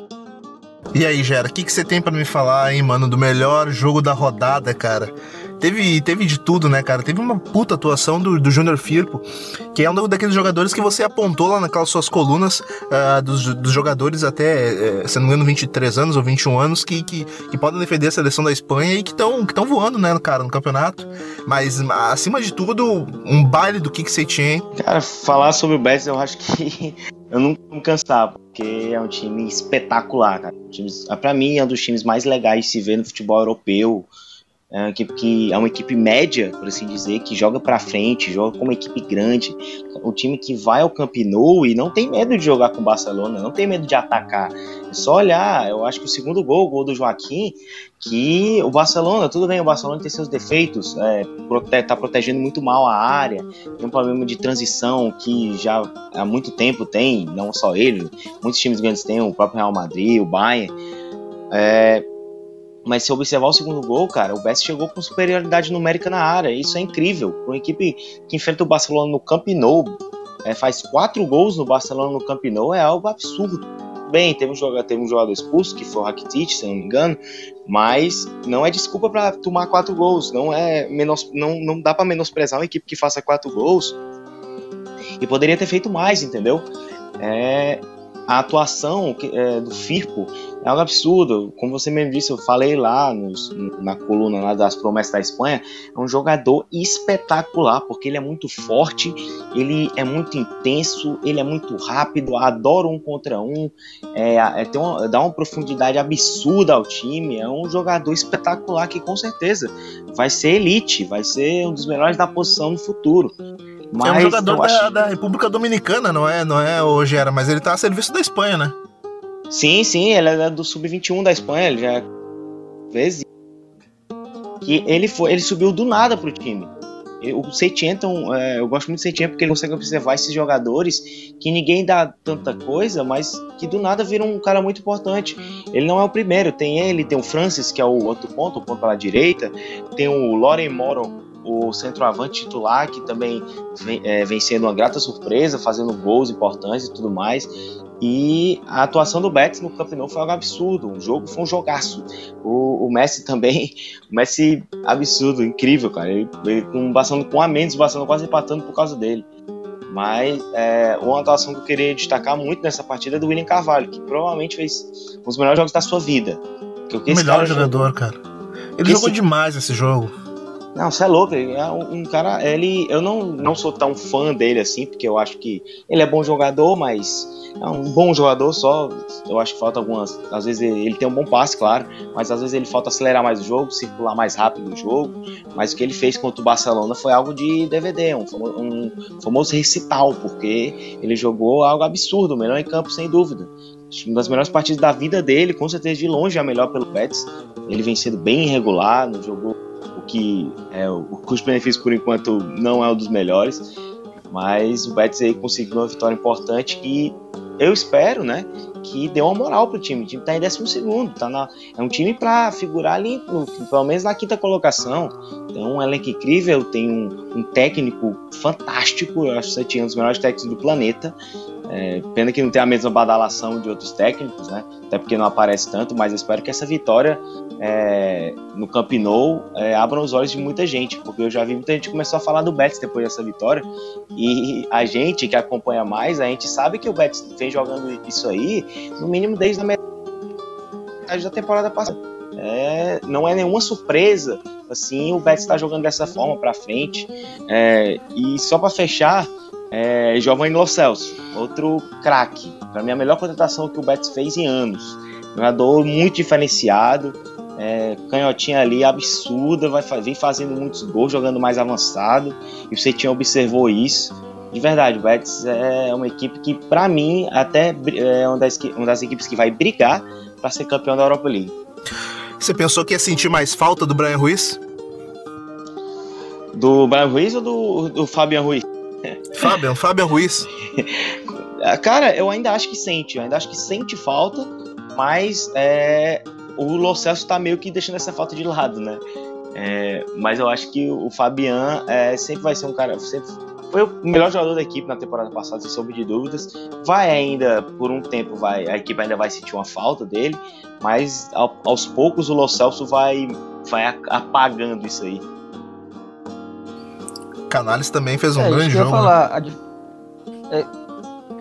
E aí, Gera, o que, que você tem para me falar, hein, mano, do melhor jogo da rodada, cara? Teve, teve de tudo, né, cara? Teve uma puta atuação do, do Júnior Firpo, que é um daqueles jogadores que você apontou lá naquelas suas colunas uh, dos, dos, jogadores até, uh, se não me engano, 23 anos ou 21 anos, que, que, que podem defender a seleção da Espanha e que estão que voando, né, cara, no campeonato. Mas, acima de tudo, um baile do que você tinha, hein? Cara, falar sobre o Betis, eu acho que eu nunca vou me cansar, porque é um time espetacular, cara. Para mim, é um dos times mais legais de se ver no futebol europeu. É uma equipe que é uma equipe média, por assim dizer, que joga para frente, joga como uma equipe grande. O time que vai ao Camp Nou e não tem medo de jogar com o Barcelona, não tem medo de atacar. É só olhar, eu acho que o segundo gol, o gol do Joaquim, que o Barcelona, tudo bem, o Barcelona tem seus defeitos, é, prote tá protegendo muito mal a área, tem um problema de transição que já há muito tempo tem, não só ele, muitos times grandes têm, o próprio Real Madrid, o Bayern. É, mas se observar o segundo gol, cara, o Best chegou com superioridade numérica na área. Isso é incrível. Para uma equipe que enfrenta o Barcelona no Camp Nou, é, faz quatro gols no Barcelona no Camp Nou, é algo absurdo. bem, teve um jogador, um jogador expulso, que foi o Rakitic, se não me engano, mas não é desculpa para tomar quatro gols, não é menos, não, não dá para menosprezar uma equipe que faça quatro gols e poderia ter feito mais, entendeu? É, a atuação é, do Firpo é algo absurdo. Como você mesmo disse, eu falei lá nos, na coluna lá das promessas da Espanha, é um jogador espetacular, porque ele é muito forte, ele é muito intenso, ele é muito rápido, adora um contra um, é, é, tem uma, dá uma profundidade absurda ao time, é um jogador espetacular que com certeza vai ser elite, vai ser um dos melhores da posição no futuro. Mas é um jogador da, acho... da, República Dominicana, não é, não é hoje era, mas ele tá a serviço da Espanha, né? Sim, sim, ele é do sub-21 da Espanha, ele já vezes que ele foi, ele subiu do nada pro time. O Setien, então, é, eu gosto muito do Setien porque ele consegue observar esses jogadores que ninguém dá tanta coisa, mas que do nada viram um cara muito importante. Ele não é o primeiro, tem ele, tem o Francis, que é o outro ponto, o ponto pela direita, tem o Loren Moro, o centroavante titular, que também vem, é, vem sendo uma grata surpresa, fazendo gols importantes e tudo mais. E a atuação do Betis no Camp Nou foi algo absurdo. O jogo foi um jogaço. O, o Messi também, o Messi absurdo, incrível, cara. Ele, ele com, bastando com a menos, bastando quase empatando por causa dele. Mas é, uma atuação que eu queria destacar muito nessa partida é do William Carvalho, que provavelmente fez um dos melhores jogos da sua vida. o melhor jogador, jogou... cara. Ele jogou esse... demais esse jogo. Não, você é louco. É um, cara. Ele, eu não, não sou tão fã dele assim, porque eu acho que ele é bom jogador, mas é um bom jogador só. Eu acho que falta algumas. Às vezes ele, tem um bom passe, claro, mas às vezes ele falta acelerar mais o jogo, circular mais rápido o jogo. Mas o que ele fez contra o Barcelona foi algo de DVD, um, um famoso recital, porque ele jogou algo absurdo, melhor em campo, sem dúvida uma das melhores partidas da vida dele, com certeza de longe é a melhor pelo Betis. Ele vem sendo bem irregular, no jogo que é, o custo-benefício por enquanto não é um dos melhores, mas o Betis aí conseguiu uma vitória importante e eu espero, né, que dê uma moral pro time. O time tá em 12 segundo, tá na, é um time para figurar ali, no, pelo menos na quinta colocação. Tem um elenco incrível, tem um, um técnico fantástico, eu acho que é um dos melhores técnicos do planeta. É, pena que não tem a mesma badalação de outros técnicos, né? Até porque não aparece tanto, mas espero que essa vitória é, no Camp Nou é, abra os olhos de muita gente, porque eu já vi muita gente começou a falar do Betis depois dessa vitória, e a gente que acompanha mais, a gente sabe que o Betis vem jogando isso aí, no mínimo desde a metade da temporada passada. É, não é nenhuma surpresa, assim, o Betis está jogando dessa forma para frente. É, e só para fechar, é, Giovanni Lo Celso, outro craque. Para mim, a melhor contratação que o Betis fez em anos. Jogador muito diferenciado, é, canhotinha ali absurda, vai vem fazendo muitos gols, jogando mais avançado. E você tinha observou isso. De verdade, o Betis é uma equipe que, para mim, até é uma das, uma das equipes que vai brigar para ser campeão da Europa League. Você pensou que ia sentir mais falta do Brian Ruiz? Do Brian Ruiz ou do, do Fabian Ruiz? Fabian, Fabian Ruiz. Cara, eu ainda acho que sente, eu ainda acho que sente falta, mas é, o Lo Celso tá meio que deixando essa falta de lado, né? É, mas eu acho que o Fabian é, sempre vai ser um cara. Sempre foi o melhor jogador da equipe na temporada passada, sem sombra de dúvidas. Vai ainda, por um tempo, vai a equipe ainda vai sentir uma falta dele, mas aos poucos o Lo Celso vai, vai apagando isso aí. Canales também fez um é, grande jogo. Falar, né? é,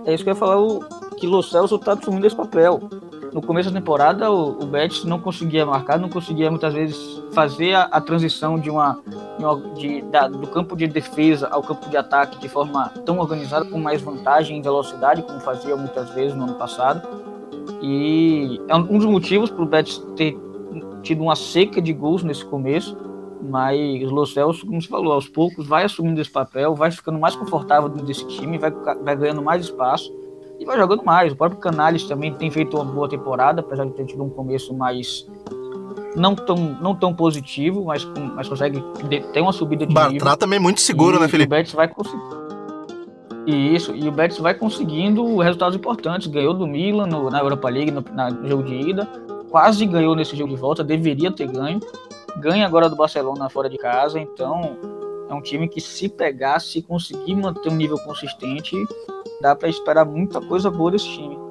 é, isso que eu ia falar, o, que Lo Celso tá assumindo esse papel. No começo da temporada, o, o Betis não conseguia marcar, não conseguia muitas vezes fazer a, a transição de uma, de uma de, da, do campo de defesa ao campo de ataque de forma tão organizada, com mais vantagem em velocidade, como fazia muitas vezes no ano passado. E é um dos motivos para o Betis ter tido uma seca de gols nesse começo mas o Lo Celso, como você falou, aos poucos vai assumindo esse papel, vai ficando mais confortável dentro desse time, vai, vai ganhando mais espaço e vai jogando mais. O próprio Canales também tem feito uma boa temporada, apesar de ter tido um começo mais não tão, não tão positivo, mas, mas consegue ter uma subida de Bartra nível. também muito seguro, né, Felipe? O Betis vai conseguir. Isso, e o Betis vai conseguindo resultados importantes. Ganhou do Milan no, na Europa League, no, na, no jogo de ida. Quase ganhou nesse jogo de volta, deveria ter ganho ganha agora do Barcelona fora de casa, então é um time que se pegar, se conseguir manter um nível consistente, dá para esperar muita coisa boa desse time.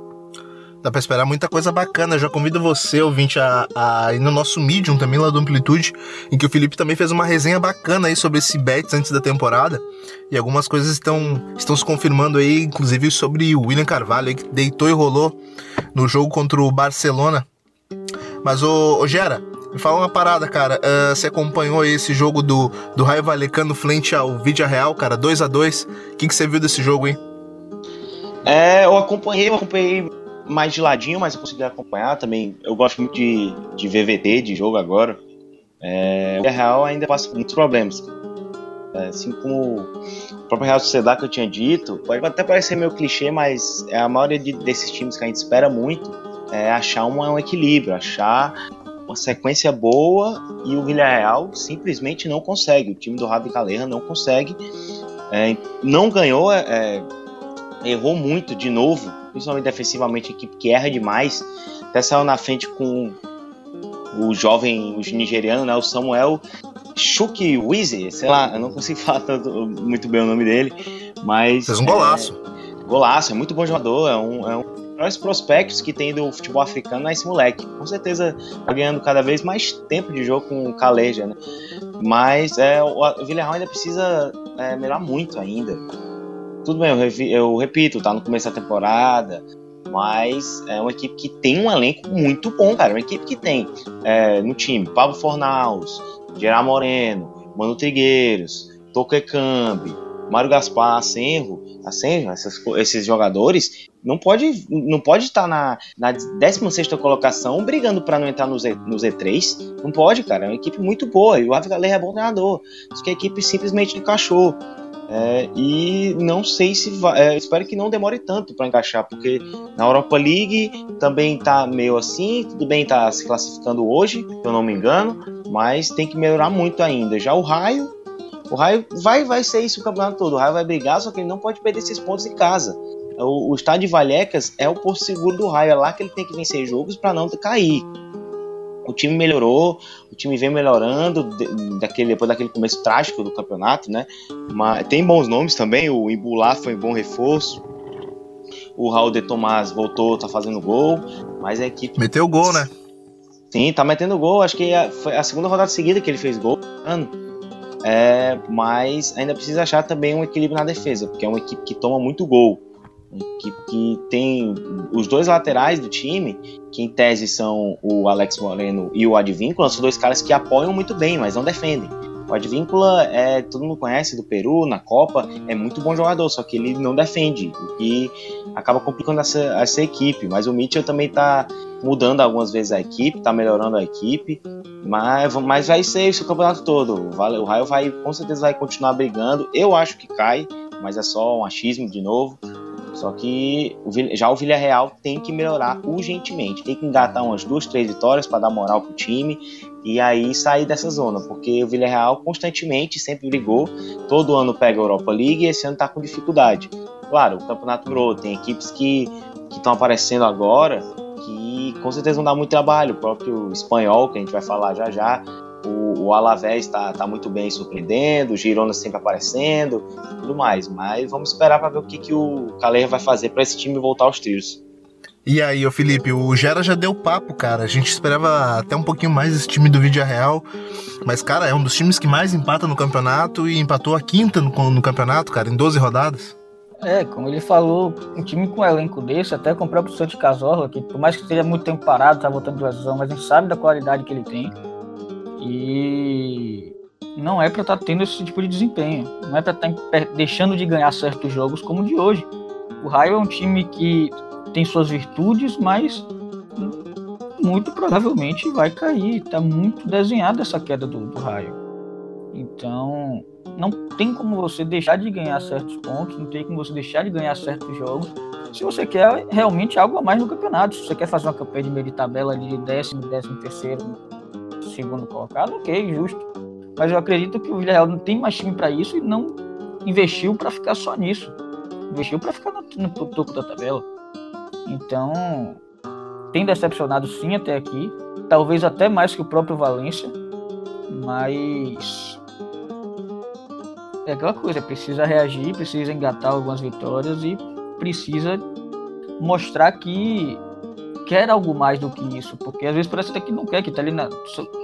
Dá pra esperar muita coisa bacana. Eu já convido você, ouvinte, a, a ir no nosso Medium também, lá do Amplitude, em que o Felipe também fez uma resenha bacana aí sobre esse Betis antes da temporada. E algumas coisas estão, estão se confirmando aí, inclusive sobre o William Carvalho, aí, que deitou e rolou no jogo contra o Barcelona. Mas, ô, ô Gera, me fala uma parada, cara. Uh, você acompanhou esse jogo do, do Raio Valecano frente ao Vidia Real, cara? 2 a 2 O que, você viu desse jogo, hein? É, eu acompanhei, eu acompanhei mais de ladinho, mas eu consegui acompanhar também. Eu gosto muito de, de VVT, de jogo agora. É, o Real ainda passa muitos problemas. É, assim como o próprio Real Sociedade que eu tinha dito, pode até parecer meio clichê, mas é a maioria de, desses times que a gente espera muito é achar um, um equilíbrio, achar uma sequência boa e o Villarreal simplesmente não consegue. O time do Rabi Calerra não consegue. É, não ganhou, é, errou muito de novo principalmente defensivamente, a equipe que erra demais. Até saiu na frente com o jovem o nigeriano, né, o Samuel Shuki Wize, sei lá, eu não consigo falar tanto, muito bem o nome dele, mas. Fez um golaço. É, golaço, é muito bom jogador, é um, é um melhores prospectos que tem do futebol africano é esse moleque. Com certeza tá ganhando cada vez mais tempo de jogo com o Caleja, né? Mas é, o Villarreal ainda precisa é, melhorar muito ainda tudo bem, eu, eu repito, tá no começo da temporada, mas é uma equipe que tem um elenco muito bom, cara. Uma equipe que tem é, no time Pablo Fornaus, Gerard Moreno, Mano Trigueiros, Toquecambi, Mário Gaspar, essas, esses jogadores, não pode não pode estar na, na 16 colocação brigando para não entrar no, Z, no Z3. Não pode, cara. É uma equipe muito boa. E o Ave Galera é bom treinador. Só que a equipe simplesmente encaixou. É, e não sei se vai. É, espero que não demore tanto para encaixar, porque na Europa League também tá meio assim. Tudo bem, tá se classificando hoje, se eu não me engano, mas tem que melhorar muito ainda. Já o Raio, o Raio vai, vai ser isso o campeonato todo. O Raio vai brigar, só que ele não pode perder esses pontos em casa. O, o estádio de Vallecas é o porto seguro do Raio, é lá que ele tem que vencer jogos para não cair o time melhorou, o time vem melhorando daquele, depois daquele começo trágico do campeonato, né? Mas tem bons nomes também, o Imbulá foi um bom reforço. O Raul de Tomás voltou, tá fazendo gol, mas a equipe. Meteu gol, né? Sim, tá metendo gol. Acho que é, foi a segunda rodada seguida que ele fez gol. É, mas ainda precisa achar também um equilíbrio na defesa, porque é uma equipe que toma muito gol que, que tem os dois laterais do time, que em tese são o Alex Moreno e o Advíncula, são dois caras que apoiam muito bem, mas não defendem. O Advíncula, é, todo mundo conhece do Peru, na Copa, é muito bom jogador, só que ele não defende, o que acaba complicando essa, essa equipe. Mas o Mitchell também está mudando algumas vezes a equipe, está melhorando a equipe, mas, mas vai ser isso o campeonato todo. O Raio vai, com certeza vai continuar brigando. Eu acho que cai, mas é só um achismo de novo. Só que já o Villarreal tem que melhorar urgentemente, tem que engatar umas duas, três vitórias para dar moral pro time e aí sair dessa zona, porque o Villarreal constantemente sempre brigou, todo ano pega a Europa League e esse ano está com dificuldade. Claro, o campeonato durou, tem equipes que estão aparecendo agora que com certeza vão dar muito trabalho, o próprio espanhol, que a gente vai falar já já, o, o Alavés está tá muito bem surpreendendo, o Girona sempre aparecendo, tudo mais. Mas vamos esperar para ver o que, que o Caler vai fazer para esse time voltar aos trilhos. E aí, ô Felipe, o Gera já deu papo, cara. A gente esperava até um pouquinho mais esse time do Vídeo Real. Mas, cara, é um dos times que mais empata no campeonato e empatou a quinta no, no campeonato, cara, em 12 rodadas. É, como ele falou, um time com um elenco desse, até com o próprio Santi Cazorla, que por mais que esteja muito tempo parado, tá voltando de lesão, mas a gente sabe da qualidade que ele tem. E não é para estar tá tendo esse tipo de desempenho. Não é para estar tá deixando de ganhar certos jogos como o de hoje. O Raio é um time que tem suas virtudes, mas muito provavelmente vai cair. Está muito desenhada essa queda do, do Raio. Então, não tem como você deixar de ganhar certos pontos, não tem como você deixar de ganhar certos jogos. Se você quer realmente algo a mais no campeonato, se você quer fazer uma campanha de meio de tabela de décimo, décimo terceiro, segundo colocado, ok, justo. Mas eu acredito que o Villarreal não tem mais time para isso e não investiu para ficar só nisso. Investiu para ficar no, no topo da tabela. Então, tem decepcionado sim até aqui. Talvez até mais que o próprio Valência. Mas. É aquela coisa, precisa reagir, precisa engatar algumas vitórias e precisa mostrar que quer algo mais do que isso, porque às vezes parece até que não quer, que tá ali na,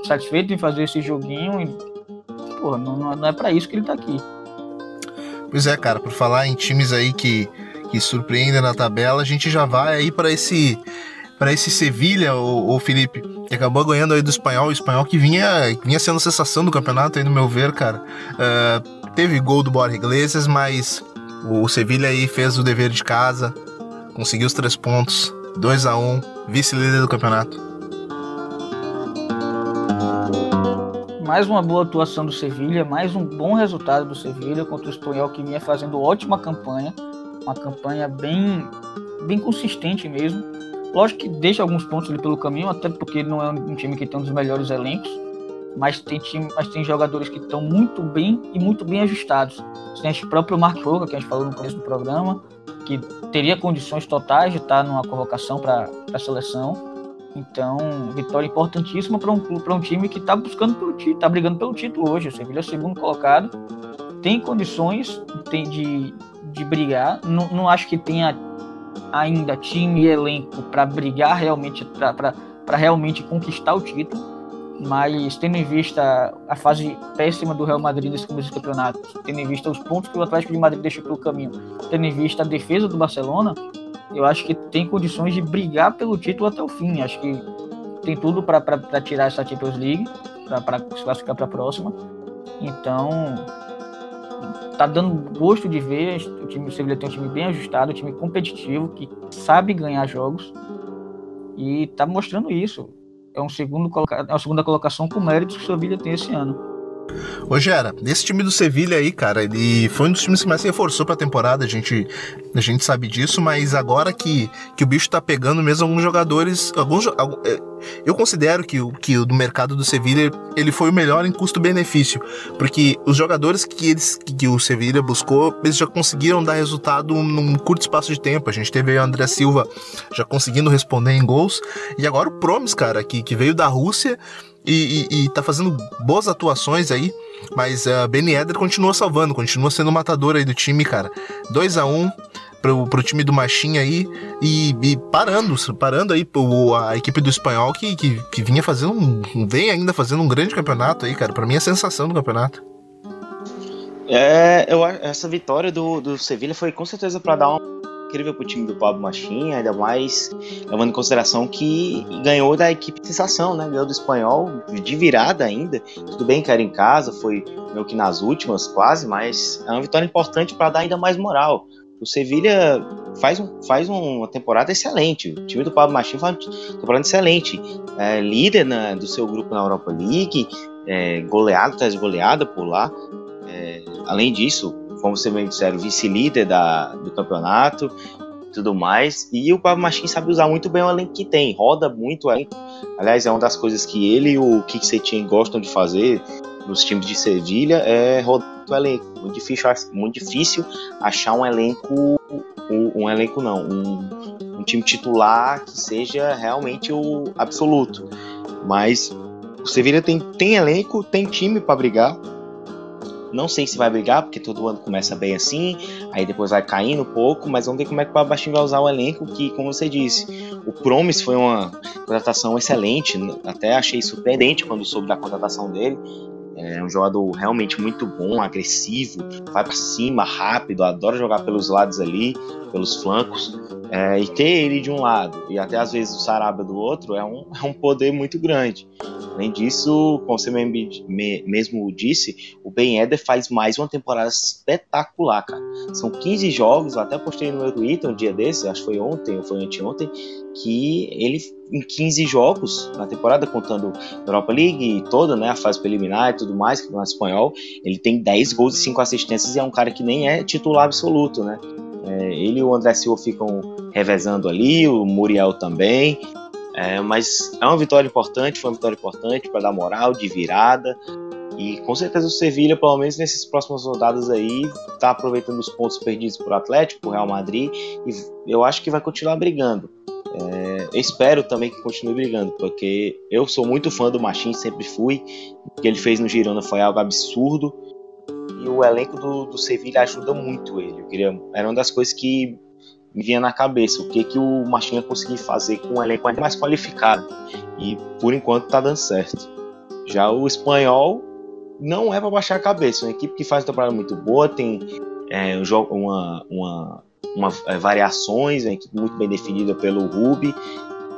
satisfeito em fazer esse joguinho e, porra, não, não é para isso que ele tá aqui. Pois é, cara, por falar em times aí que, que surpreendem na tabela, a gente já vai aí para esse para esse Sevilha, o, o, Felipe, que acabou ganhando aí do espanhol, o espanhol que vinha, vinha sendo sensação do campeonato aí no meu ver, cara. Uh, teve gol do Borja Iglesias, mas o Sevilha aí fez o dever de casa, conseguiu os três pontos, 2 a 1 vice-líder do campeonato. Mais uma boa atuação do Sevilha, mais um bom resultado do Sevilha contra o Espanhol que vinha fazendo ótima campanha, uma campanha bem, bem consistente mesmo. Lógico que deixa alguns pontos ali pelo caminho, até porque não é um time que tem um dos melhores elencos, mas tem time, mas tem jogadores que estão muito bem e muito bem ajustados. Tem o próprio Mark Roca, que a gente falou no começo do programa, que teria condições totais de estar numa convocação para a seleção. Então, vitória importantíssima para um, um time que está buscando pelo título, está brigando pelo título hoje. O Sevilha é o segundo colocado, tem condições tem de, de brigar. Não, não acho que tenha ainda time e elenco para brigar realmente, para realmente conquistar o título mas tendo em vista a fase péssima do Real Madrid nesse começo do campeonato, tendo em vista os pontos que o Atlético de Madrid deixou pelo caminho, tendo em vista a defesa do Barcelona, eu acho que tem condições de brigar pelo título até o fim. Acho que tem tudo para tirar essa Champions League, para se classificar para a próxima. Então, tá dando gosto de ver. O time do Sevilla tem um time bem ajustado, um time competitivo, que sabe ganhar jogos. E tá mostrando isso é, um segundo é uma segunda colocação com méritos que o Sevilha tem esse ano. Ô Gera, esse time do Sevilha aí, cara, ele foi um dos times que mais se reforçou pra temporada, a gente, a gente sabe disso, mas agora que, que o bicho tá pegando mesmo alguns jogadores, alguns, é, eu considero que, que o do mercado do Sevilha, ele foi o melhor em custo-benefício, porque os jogadores que, eles, que o Sevilha buscou, eles já conseguiram dar resultado num curto espaço de tempo, a gente teve o André Silva já conseguindo responder em gols, e agora o Promes, cara, que, que veio da Rússia, e, e, tá fazendo boas atuações aí. Mas uh, Benny Eder continua salvando, continua sendo o matador aí do time, cara. 2 a 1 um pro, pro time do Machinha aí e, e, parando, parando aí pro, a equipe do espanhol que, que, que vinha fazendo um. vem ainda fazendo um grande campeonato aí, cara. Pra mim é a sensação do campeonato. É, eu, essa vitória do, do Sevilha foi com certeza para dar uma incrível pro time do Pablo Machinha, ainda mais levando em consideração que ganhou da equipe sensação, né? Ganhou do espanhol de virada ainda. Tudo bem que era em casa, foi meio que nas últimas quase, mas é uma vitória importante para dar ainda mais moral. O Sevilha faz, um, faz uma temporada excelente. O time do Pablo Machinha faz uma temporada excelente. É, líder na, do seu grupo na Europa League, é, goleado de goleada por lá. É, além disso, como você bem disseram, vice-líder do campeonato tudo mais. E o Pablo Machin sabe usar muito bem o elenco que tem, roda muito o elenco. Aliás, é uma das coisas que ele e o Kik gostam de fazer nos times de Sevilha, é rodar o elenco. Muito difícil, muito difícil achar um elenco, um, um elenco não, um, um time titular que seja realmente o absoluto. Mas o Sevilha tem, tem elenco, tem time para brigar não sei se vai brigar, porque todo ano começa bem assim, aí depois vai caindo um pouco, mas vamos ver como é que o Babachinho vai usar o elenco, que, como você disse, o Promise foi uma contratação excelente, até achei surpreendente quando soube da contratação dele. É um jogador realmente muito bom, agressivo, vai para cima, rápido, adora jogar pelos lados ali, pelos flancos. É, e ter ele de um lado e até às vezes o Sarabia do outro é um, é um poder muito grande. Além disso, como você mesmo disse, o Ben Eder faz mais uma temporada espetacular, cara. São 15 jogos, até postei no meu Twitter um dia desse, acho que foi ontem ou foi anteontem, que ele em 15 jogos na temporada, contando Europa League toda, né, a fase preliminar e tudo mais, que no espanhol, ele tem 10 gols e 5 assistências e é um cara que nem é titular absoluto, né. É, ele e o André Silva ficam revezando ali, o Muriel também. É, mas é uma vitória importante, foi uma vitória importante para dar moral, de virada. E com certeza o Sevilha, pelo menos nesses próximos rodadas aí, está aproveitando os pontos perdidos por Atlético, por Real Madrid, e eu acho que vai continuar brigando. É, espero também que continue brigando, porque eu sou muito fã do Machin, sempre fui. O que ele fez no Girona foi algo absurdo. E o elenco do, do Sevilha ajuda muito ele. Queria, era uma das coisas que me vinha na cabeça o que, que o Machinha conseguir fazer com um elenco mais qualificado. E por enquanto tá dando certo. Já o espanhol não é para baixar a cabeça. É uma equipe que faz uma temporada muito boa, tem é, um uma, uma, uma é, variações, é uma equipe muito bem definida pelo Ruby.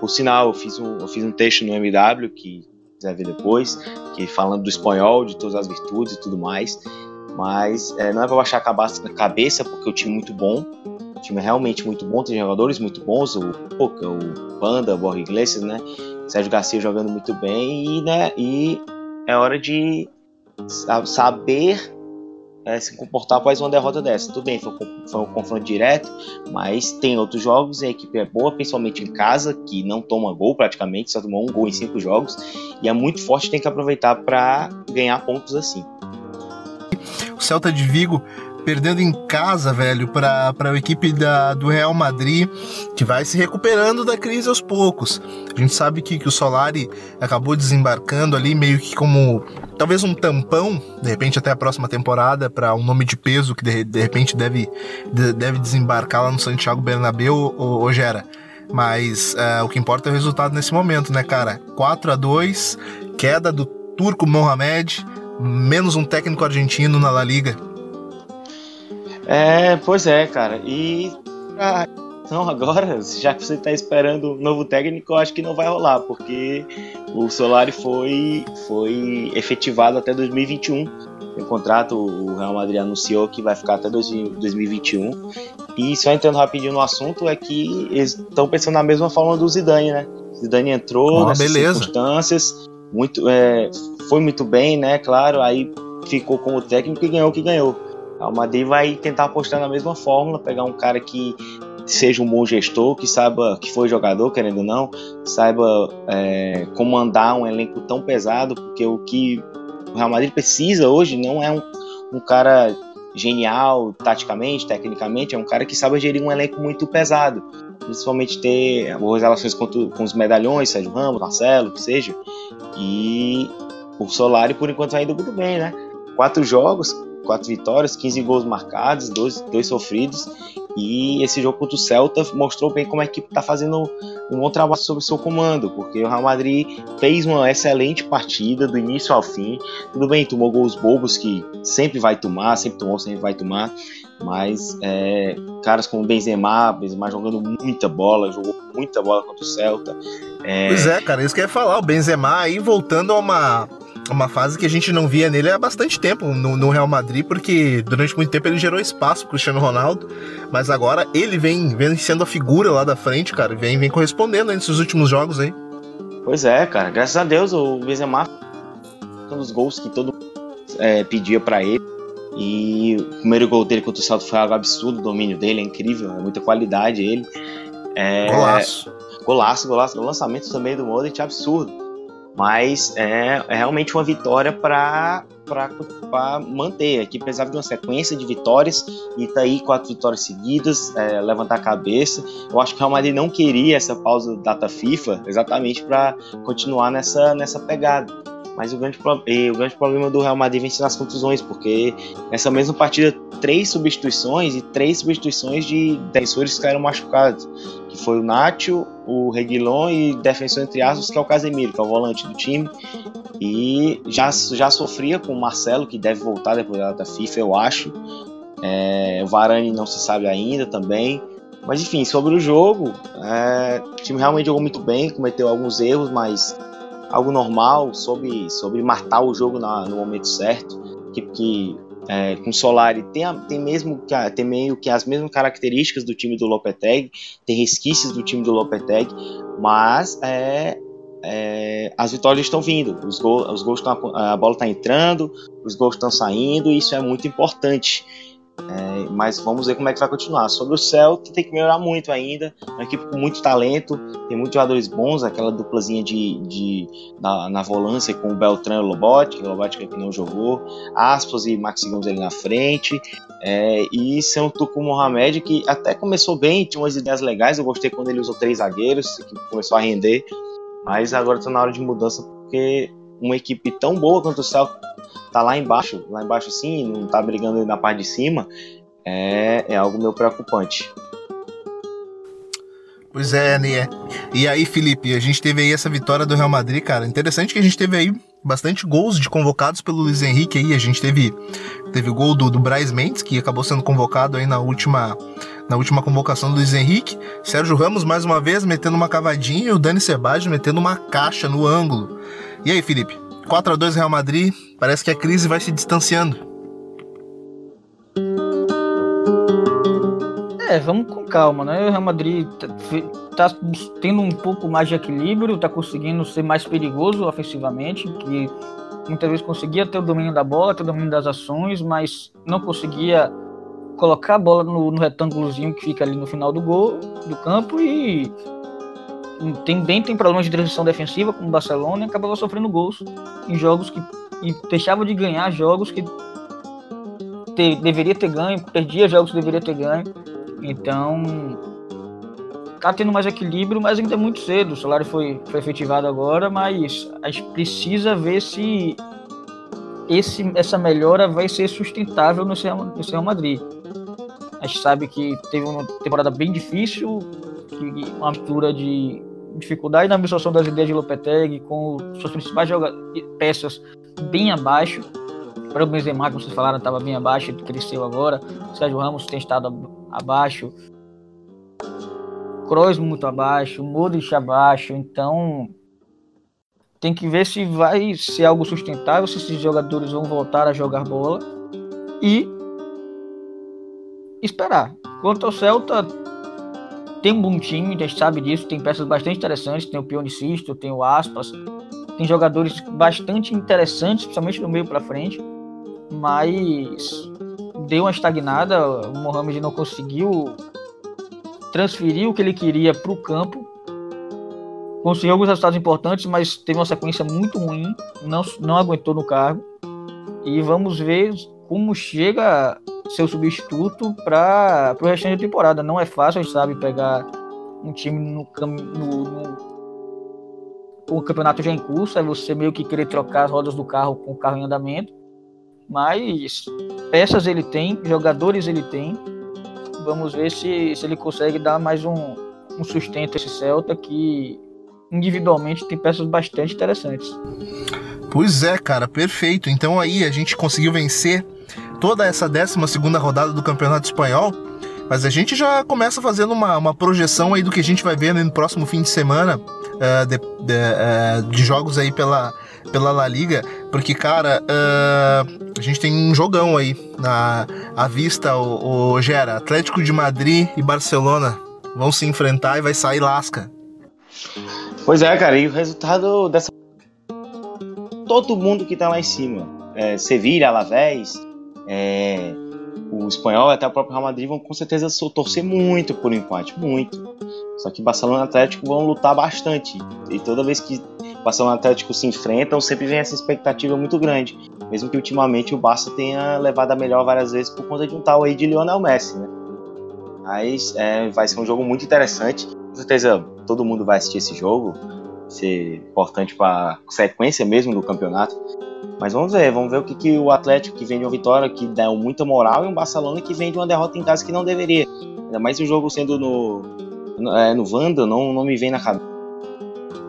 Por sinal, eu fiz um, eu fiz um texto no MW que quiser ver depois, que falando do espanhol, de todas as virtudes e tudo mais. Mas é, não é para baixar a cabeça, porque o time é muito bom. O time é realmente muito bom, tem jogadores muito bons, o Poca, o Panda, o Borja Iglesias, né? Sérgio Garcia jogando muito bem e, né, e é hora de saber é, se comportar após uma derrota dessa. Tudo bem, foi, foi, um confronto direto, mas tem outros jogos, a equipe é boa, principalmente em casa, que não toma gol praticamente, só tomou um gol em cinco jogos, e é muito forte, tem que aproveitar para ganhar pontos assim. O Celta de Vigo perdendo em casa, velho, para a equipe da, do Real Madrid, que vai se recuperando da crise aos poucos. A gente sabe que, que o Solari acabou desembarcando ali meio que como talvez um tampão, de repente até a próxima temporada, para um nome de peso que de, de repente deve, de, deve desembarcar lá no Santiago Bernabéu, ou, ou Gera. Mas uh, o que importa é o resultado nesse momento, né, cara? 4 a 2 queda do turco Mohamed, menos um técnico argentino na La Liga. É, pois é, cara. E ah, então agora, já que você está esperando um novo técnico, eu acho que não vai rolar, porque o Solari foi, foi efetivado até 2021. O contrato, o Real Madrid anunciou que vai ficar até 2021. E só entrando rapidinho no assunto, é que eles estão pensando na mesma forma do Zidane, né? Zidane entrou oh, nessas beleza. circunstâncias, muito, é, foi muito bem, né? Claro, aí ficou como técnico e ganhou o que ganhou. O Madrid vai tentar apostar na mesma fórmula, pegar um cara que seja um bom gestor, que saiba que foi jogador, querendo ou não, saiba é, comandar um elenco tão pesado, porque o que o Real Madrid precisa hoje não é um, um cara genial taticamente, tecnicamente, é um cara que sabe gerir um elenco muito pesado, principalmente ter boas relações com, com os medalhões, Sérgio Ramos, Marcelo, que seja, e o Solari por enquanto vai indo muito bem, né? Quatro jogos, quatro vitórias, 15 gols marcados, dois, dois sofridos. E esse jogo contra o Celta mostrou bem como a equipe está fazendo um bom trabalho sobre o seu comando, porque o Real Madrid fez uma excelente partida do início ao fim. Tudo bem, tomou gols bobos que sempre vai tomar, sempre tomou, sempre vai tomar. Mas é, caras como Benzema, Benzema jogando muita bola, jogou muita bola contra o Celta. É... Pois é, cara, isso que eu ia falar. O Benzema aí voltando a uma, uma fase que a gente não via nele há bastante tempo no, no, Real Madrid, porque durante muito tempo ele gerou espaço pro Cristiano Ronaldo, mas agora ele vem, vem sendo a figura lá da frente, cara, vem, vem correspondendo nesses últimos jogos aí. Pois é, cara, graças a Deus o Benzema um dos gols que todo é, pedia para ele. E o primeiro gol dele contra o Celta foi algo absurdo, o domínio dele é incrível, é muita qualidade ele. É, golaço. Golaço, golaço. O lançamento também do Modric é absurdo. Mas é, é realmente uma vitória para manter. Aqui precisava de uma sequência de vitórias e tá aí quatro vitórias seguidas, é, levantar a cabeça. Eu acho que o Real Madrid não queria essa pausa data FIFA exatamente para continuar nessa, nessa pegada. Mas o grande, o grande problema do Real Madrid vem ser nas contusões, porque nessa mesma partida, três substituições e três substituições de defensores caíram machucados que foi o Nacho, o Reguilon e defensor entre aspas, que é o Casemiro, que é o volante do time. E já, já sofria com o Marcelo, que deve voltar depois da FIFA, eu acho. É, o Varane não se sabe ainda também. Mas enfim, sobre o jogo, é, o time realmente jogou muito bem, cometeu alguns erros, mas algo normal, soube, soube matar o jogo na, no momento certo. Que, que é, com Solari tem, a, tem mesmo que tem meio que as mesmas características do time do Lopetegui, tem resquícios do time do Lopetegui, mas é, é, as vitórias estão vindo, os, gol, os gols tão, a bola está entrando, os gols estão saindo, e isso é muito importante. É, mas vamos ver como é que vai continuar. Sobre o Celta, tem que melhorar muito ainda. Uma equipe com muito talento, tem muitos jogadores bons, aquela duplazinha de, de na, na volância com o Beltrán e o Lobotka, o Lobotka que não jogou, Aspas e Max Gomes ali na frente. É, e Tuco Mohamed, que até começou bem, tinha umas ideias legais. Eu gostei quando ele usou três zagueiros, que começou a render. Mas agora está na hora de mudança, porque uma equipe tão boa quanto o Celta tá lá embaixo, lá embaixo sim, não tá brigando na parte de cima, é, é algo meio preocupante. Pois é, né? E aí, Felipe, a gente teve aí essa vitória do Real Madrid, cara. Interessante que a gente teve aí bastante gols de convocados pelo Luiz Henrique aí. A gente teve teve gol do, do Braz Mendes, que acabou sendo convocado aí na última na última convocação do Luiz Henrique. Sérgio Ramos mais uma vez metendo uma cavadinha e o Dani Ceballos metendo uma caixa no ângulo. E aí, Felipe? 4 a 2 Real Madrid. Parece que a crise vai se distanciando. É, vamos com calma, né? O Real Madrid tá, tá, tendo um pouco mais de equilíbrio, tá conseguindo ser mais perigoso ofensivamente, que muitas vezes conseguia ter o domínio da bola, ter o domínio das ações, mas não conseguia colocar a bola no, no retângulozinho que fica ali no final do gol, do campo e também tem problemas de transição defensiva, como o Barcelona, e acabava sofrendo gols em jogos que e deixava de ganhar jogos que deveria ter ganho, perdia jogos que deveria ter ganho. Então, tá tendo mais equilíbrio, mas ainda é muito cedo. O salário foi, foi efetivado agora, mas a gente precisa ver se esse, essa melhora vai ser sustentável no Real, no Real Madrid. A gente sabe que teve uma temporada bem difícil, uma mistura de dificuldade na absorção das ideias de Lopetegui, com suas principais peças bem abaixo. Para o Benzema, como vocês falaram, estava bem abaixo, cresceu agora. O Sérgio Ramos tem estado abaixo. Kroos muito abaixo, Modric abaixo, então tem que ver se vai ser algo sustentável, se esses jogadores vão voltar a jogar bola e esperar. Quanto ao Celta, tem um bom time, a gente sabe disso, tem peças bastante interessantes, tem o Pionicisto, tem o Aspas, tem jogadores bastante interessantes, principalmente no meio para frente, mas deu uma estagnada, o Mohamed não conseguiu transferir o que ele queria para o campo. Conseguiu alguns resultados importantes, mas teve uma sequência muito ruim, não, não aguentou no cargo. E vamos ver como chega seu substituto para o restante da temporada. Não é fácil, a gente sabe, pegar um time no, no, no o campeonato já em curso, é você meio que querer trocar as rodas do carro com o carro em andamento. Mas peças ele tem, jogadores ele tem. Vamos ver se, se ele consegue dar mais um, um sustento a esse Celta que individualmente tem peças bastante interessantes. Pois é, cara, perfeito. Então aí a gente conseguiu vencer toda essa 12 rodada do Campeonato Espanhol. Mas a gente já começa fazendo uma, uma projeção aí do que a gente vai ver no próximo fim de semana uh, de, de, uh, de, jogos aí pela, pela La Liga, porque, cara, uh, a gente tem um jogão aí na, à vista, o, o Gera, Atlético de Madrid e Barcelona vão se enfrentar e vai sair lasca. Pois é, cara, e o resultado dessa. Todo mundo que tá lá em cima. É, Sevilha, Alavés, é, o espanhol até o próprio Real Madrid vão com certeza torcer muito por um empate, muito. Só que Barcelona e Atlético vão lutar bastante. E toda vez que Barcelona e Atlético se enfrentam, sempre vem essa expectativa muito grande. Mesmo que ultimamente o Barça tenha levado a melhor várias vezes por conta de um tal aí de Lionel Messi, né? Mas é, vai ser um jogo muito interessante. Com certeza todo mundo vai assistir esse jogo. Ser importante para a sequência mesmo do campeonato. Mas vamos ver, vamos ver o que, que o Atlético que vem de uma vitória que deu muita moral e um Barcelona que vem de uma derrota em casa que não deveria. Ainda mais o jogo sendo no, no, é, no Wanda, não, não me vem na cabeça.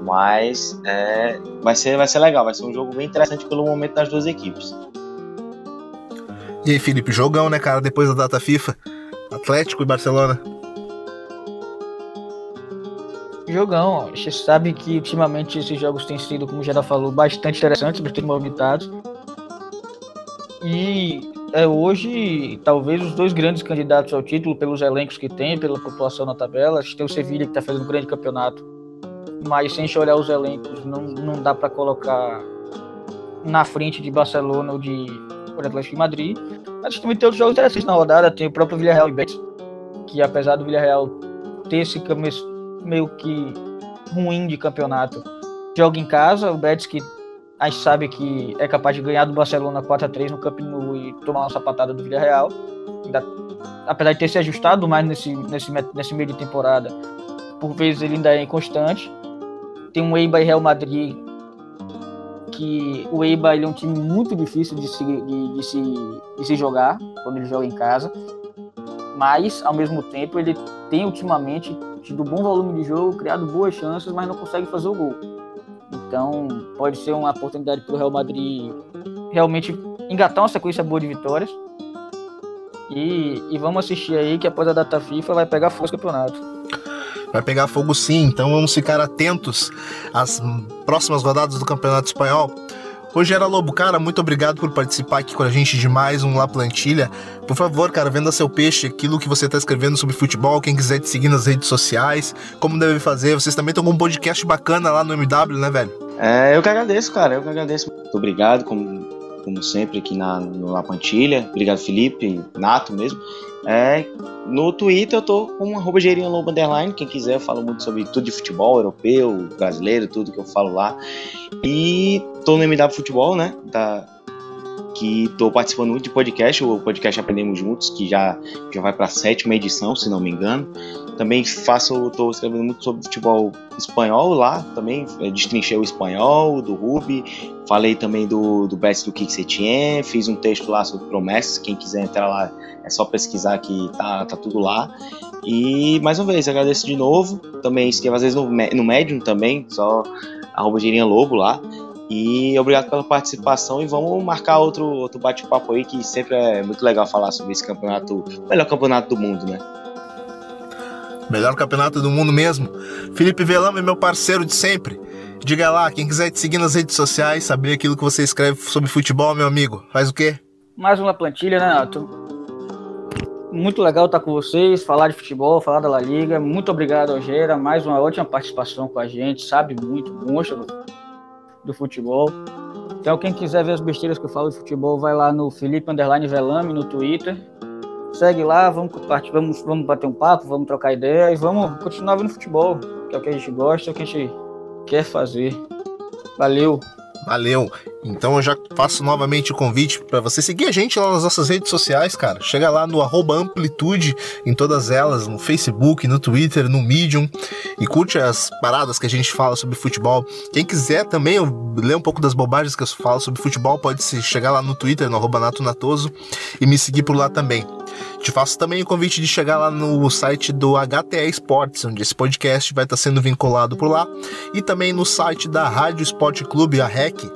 Mas é, vai, ser, vai ser legal, vai ser um jogo bem interessante pelo momento das duas equipes. E aí, Felipe, jogão, né, cara, depois da data FIFA? Atlético e Barcelona. Jogão. A gente sabe que ultimamente esses jogos têm sido, como já falou, bastante interessantes, bastante movimentados. E é hoje, talvez, os dois grandes candidatos ao título, pelos elencos que tem, pela população na tabela. A gente tem o Sevilha, que está fazendo um grande campeonato. Mas, sem a gente olhar os elencos, não, não dá para colocar na frente de Barcelona ou de Atlético de Madrid. Mas também tem outros jogos interessantes na rodada. Tem o próprio Villarreal e Betis, que apesar do Villarreal ter esse meio que ruim de campeonato. Joga em casa, o Betis que a gente sabe que é capaz de ganhar do Barcelona 4 a 3 no Camp Nou e tomar uma sapatada do Villarreal. Ainda, apesar de ter se ajustado mais nesse, nesse, nesse meio de temporada, por vezes ele ainda é inconstante. Tem um Eibar e Real Madrid que o Eibar é um time muito difícil de se, de, de, se, de se jogar quando ele joga em casa, mas ao mesmo tempo ele tem ultimamente tido bom volume de jogo, criado boas chances, mas não consegue fazer o gol. Então, pode ser uma oportunidade para o Real Madrid realmente engatar uma sequência boa de vitórias. E, e, vamos assistir aí que após a data FIFA vai pegar fogo o campeonato. Vai pegar fogo sim, então vamos ficar atentos às próximas rodadas do Campeonato Espanhol. Rogério Lobo, cara, muito obrigado por participar aqui com a gente de mais um La Plantilha. Por favor, cara, venda seu peixe, aquilo que você está escrevendo sobre futebol, quem quiser te seguir nas redes sociais, como deve fazer. Vocês também estão com um podcast bacana lá no MW, né, velho? É, eu que agradeço, cara, eu que agradeço. Muito obrigado, como, como sempre, aqui na, no La Plantilha. Obrigado, Felipe, Nato mesmo. É, no Twitter eu tô com arroba Underline. Quem quiser, eu falo muito sobre tudo de futebol, europeu, brasileiro, tudo que eu falo lá. E tô no MW Futebol, né? Da, que tô participando muito de podcast, o podcast Aprendemos Juntos, que já, já vai para a sétima edição, se não me engano. Também faço, tô escrevendo muito sobre futebol espanhol lá, também é, destrinchei o espanhol, do Ruby, falei também do, do best do Setien, fiz um texto lá sobre promessas, quem quiser entrar lá é só pesquisar que tá, tá tudo lá. E mais uma vez, agradeço de novo, também escrevo às vezes no, no Medium também, só arroba Lobo lá. E obrigado pela participação e vamos marcar outro, outro bate-papo aí que sempre é muito legal falar sobre esse campeonato, o melhor campeonato do mundo, né? Melhor campeonato do mundo mesmo. Felipe Velama é meu parceiro de sempre. Diga lá, quem quiser te seguir nas redes sociais, saber aquilo que você escreve sobre futebol, meu amigo, faz o quê? Mais uma plantilha, né, Nato? Muito legal estar com vocês, falar de futebol, falar da La Liga. Muito obrigado, Algera. Mais uma ótima participação com a gente. Sabe muito, monstro do futebol. Então, quem quiser ver as besteiras que eu falo de futebol, vai lá no Felipe Underline Velame no Twitter. Segue lá, vamos, vamos, vamos bater um papo, vamos trocar ideia e vamos continuar vendo futebol, que é o que a gente gosta, é o que a gente quer fazer. Valeu! Valeu! Então eu já faço novamente o convite para você seguir a gente lá nas nossas redes sociais, cara. Chega lá no Amplitude, em todas elas, no Facebook, no Twitter, no Medium, e curte as paradas que a gente fala sobre futebol. Quem quiser também ler um pouco das bobagens que eu falo sobre futebol, pode chegar lá no Twitter, no arroba Nato Natoso, e me seguir por lá também. Te faço também o convite de chegar lá no site do HTA Esportes, onde esse podcast vai estar sendo vinculado por lá, e também no site da Rádio Esporte Clube, a REC,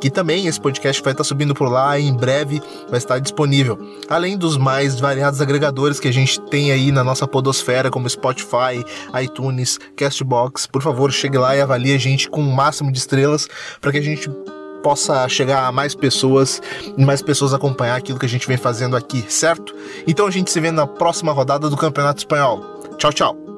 que também esse podcast vai estar subindo por lá e em breve vai estar disponível. Além dos mais variados agregadores que a gente tem aí na nossa podosfera, como Spotify, iTunes, Castbox. Por favor, chegue lá e avalie a gente com o máximo de estrelas para que a gente possa chegar a mais pessoas e mais pessoas acompanhar aquilo que a gente vem fazendo aqui, certo? Então a gente se vê na próxima rodada do Campeonato Espanhol. Tchau, tchau!